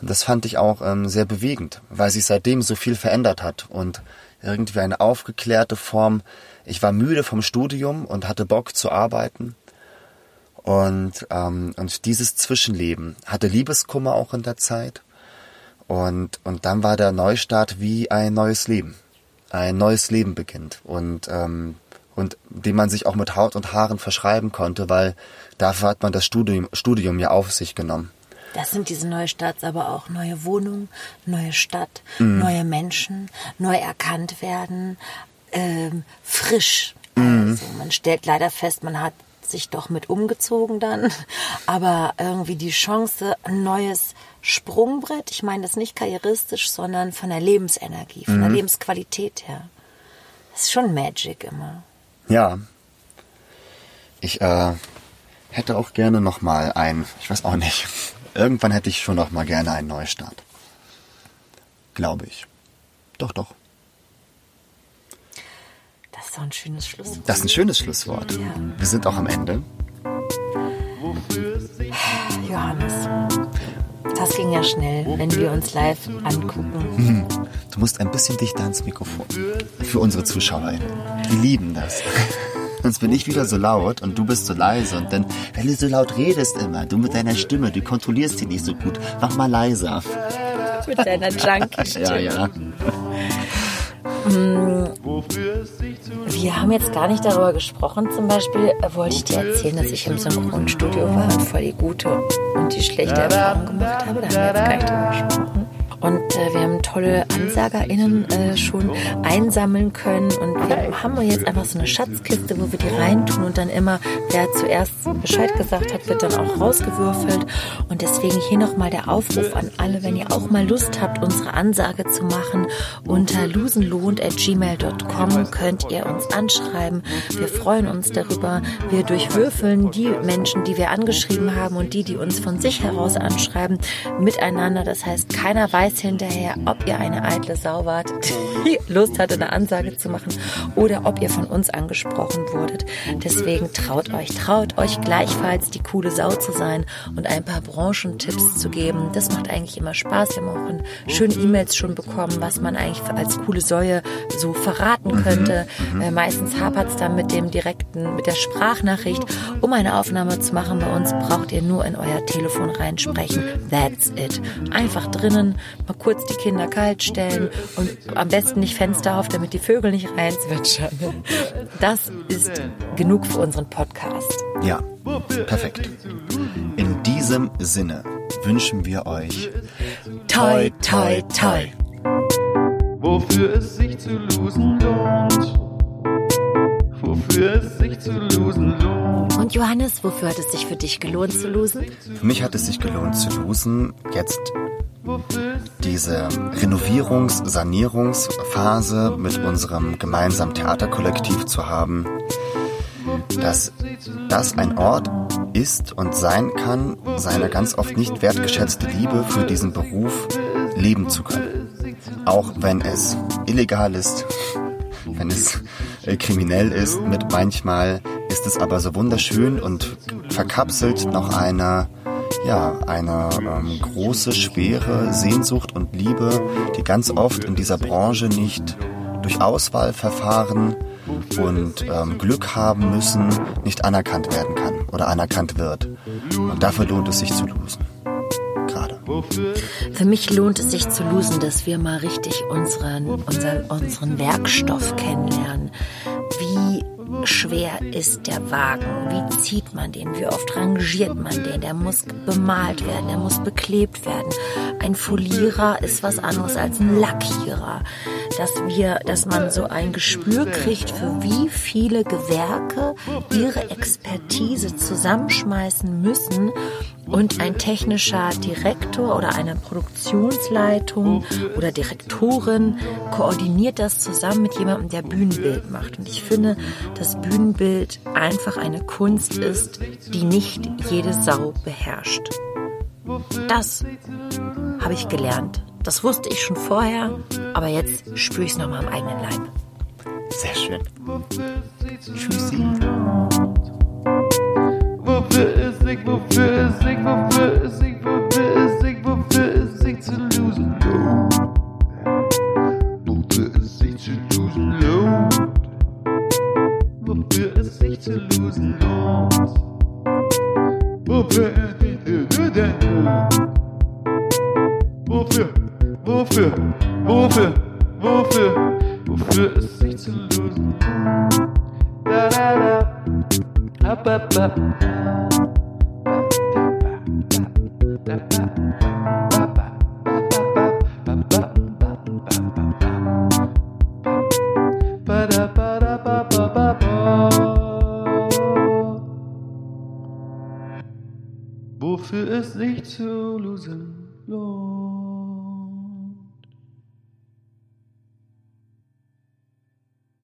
Und das fand ich auch ähm, sehr bewegend, weil sich seitdem so viel verändert hat. Und irgendwie eine aufgeklärte Form. Ich war müde vom Studium und hatte Bock zu arbeiten. Und, ähm, und dieses Zwischenleben hatte Liebeskummer auch in der Zeit. Und, und dann war der Neustart wie ein neues Leben. Ein neues Leben beginnt. Und, ähm, und dem man sich auch mit Haut und Haaren verschreiben konnte, weil dafür hat man das Studium, Studium ja auf sich genommen. Das sind diese Neustarts aber auch neue Wohnungen, neue Stadt, mhm. neue Menschen, neu erkannt werden, ähm, frisch. Mhm. Also man stellt leider fest, man hat sich doch mit umgezogen dann, aber irgendwie die Chance, ein neues Sprungbrett, ich meine das nicht karrieristisch, sondern von der Lebensenergie, von mhm. der Lebensqualität her. Das ist schon Magic immer. Ja. Ich äh, hätte auch gerne noch mal ein, ich weiß auch nicht, irgendwann hätte ich schon noch mal gerne einen Neustart. Glaube ich. Doch, doch. Das ist doch ein schönes Schlusswort. Das ist ein schönes Schlusswort. Ja. Wir sind auch am Ende. Johannes, das ging ja schnell, wenn wir uns live angucken. Du musst ein bisschen dichter ans Mikrofon. Für unsere Zuschauer. Die lieben das. Sonst bin ich wieder so laut und du bist so leise. Und dann, wenn du so laut redest immer, du mit deiner Stimme, du kontrollierst die nicht so gut. Mach mal leiser. Mit deiner Junkie-Stimme. Ja, ja. Wir haben jetzt gar nicht darüber gesprochen. Zum Beispiel wollte ich dir erzählen, dass ich im Synchronstudio war und voll die gute und die schlechte Erfahrung gemacht habe. Da haben wir jetzt gar nicht drüber gesprochen. Und äh, wir haben tolle AnsagerInnen äh, schon einsammeln können. Und wir haben jetzt einfach so eine Schatzkiste, wo wir die reintun und dann immer, wer zuerst Bescheid gesagt hat, wird dann auch rausgewürfelt. Und deswegen hier nochmal der Aufruf an alle, wenn ihr auch mal Lust habt, unsere Ansage zu machen, unter losenlohnt.gmail.com könnt ihr uns anschreiben. Wir freuen uns darüber. Wir durchwürfeln die Menschen, die wir angeschrieben haben und die, die uns von sich heraus anschreiben, miteinander. Das heißt, keiner weiß, weiß hinterher, ob ihr eine eitle Sau wart, die Lust hatte, eine Ansage zu machen oder ob ihr von uns angesprochen wurdet. Deswegen traut euch, traut euch gleichfalls die coole Sau zu sein und ein paar Branchentipps zu geben. Das macht eigentlich immer Spaß. Wir haben auch in schönen E-Mails schon bekommen, was man eigentlich als coole Säue so verraten mhm. könnte. Mhm. Äh, meistens hapert es dann mit dem direkten, mit der Sprachnachricht. Um eine Aufnahme zu machen bei uns, braucht ihr nur in euer Telefon reinsprechen. That's it. Einfach drinnen, mal kurz die Kinder kalt stellen und am besten nicht Fenster auf, damit die Vögel nicht reinzwitschern. Das ist genug für unseren Podcast. Ja, perfekt. In diesem Sinne wünschen wir euch Toi, toi, toi. Wofür es sich zu losen lohnt. Wofür es sich zu losen lohnt. Und Johannes, wofür hat es sich für dich gelohnt zu losen? Für mich hat es sich gelohnt zu losen, jetzt diese Renovierungs-, Sanierungsphase mit unserem gemeinsamen Theaterkollektiv zu haben, dass das ein Ort ist und sein kann, seine ganz oft nicht wertgeschätzte Liebe für diesen Beruf leben zu können. Auch wenn es illegal ist, wenn es äh, kriminell ist, mit manchmal ist es aber so wunderschön und verkapselt noch eine ja, eine ähm, große, schwere Sehnsucht und Liebe, die ganz oft in dieser Branche nicht durch Auswahlverfahren und ähm, Glück haben müssen, nicht anerkannt werden kann oder anerkannt wird. Und dafür lohnt es sich zu losen. Gerade. Für mich lohnt es sich zu losen, dass wir mal richtig unseren, unseren, unseren Werkstoff kennenlernen. Wie schwer ist der Wagen? Wie zieht man den? Wie oft rangiert man den? Der muss bemalt werden, der muss beklebt werden. Ein Folierer ist was anderes als ein Lackierer. Dass wir, dass man so ein Gespür kriegt, für wie viele Gewerke ihre Expertise zusammenschmeißen müssen, und ein technischer Direktor oder eine Produktionsleitung oder Direktorin koordiniert das zusammen mit jemandem, der Bühnenbild macht. Und ich finde, dass Bühnenbild einfach eine Kunst ist, die nicht jede Sau beherrscht. Das habe ich gelernt. Das wusste ich schon vorher, aber jetzt spüre ich es nochmal am eigenen Leib. Sehr schön. Tschüssi wofür ist singt, wofür ist singt, wofür ist singt, wofür ist singt, wofür ist singt zu losen Load. Wofür ist singt zu losen Load. Wofür ist singt zu losen Load. Wofür ist singt zu losen Load. Wofür, wofür, wofür, wofür, wofür es singt zu losen Load. Da da da. Wofür es sich zu losen lohnt.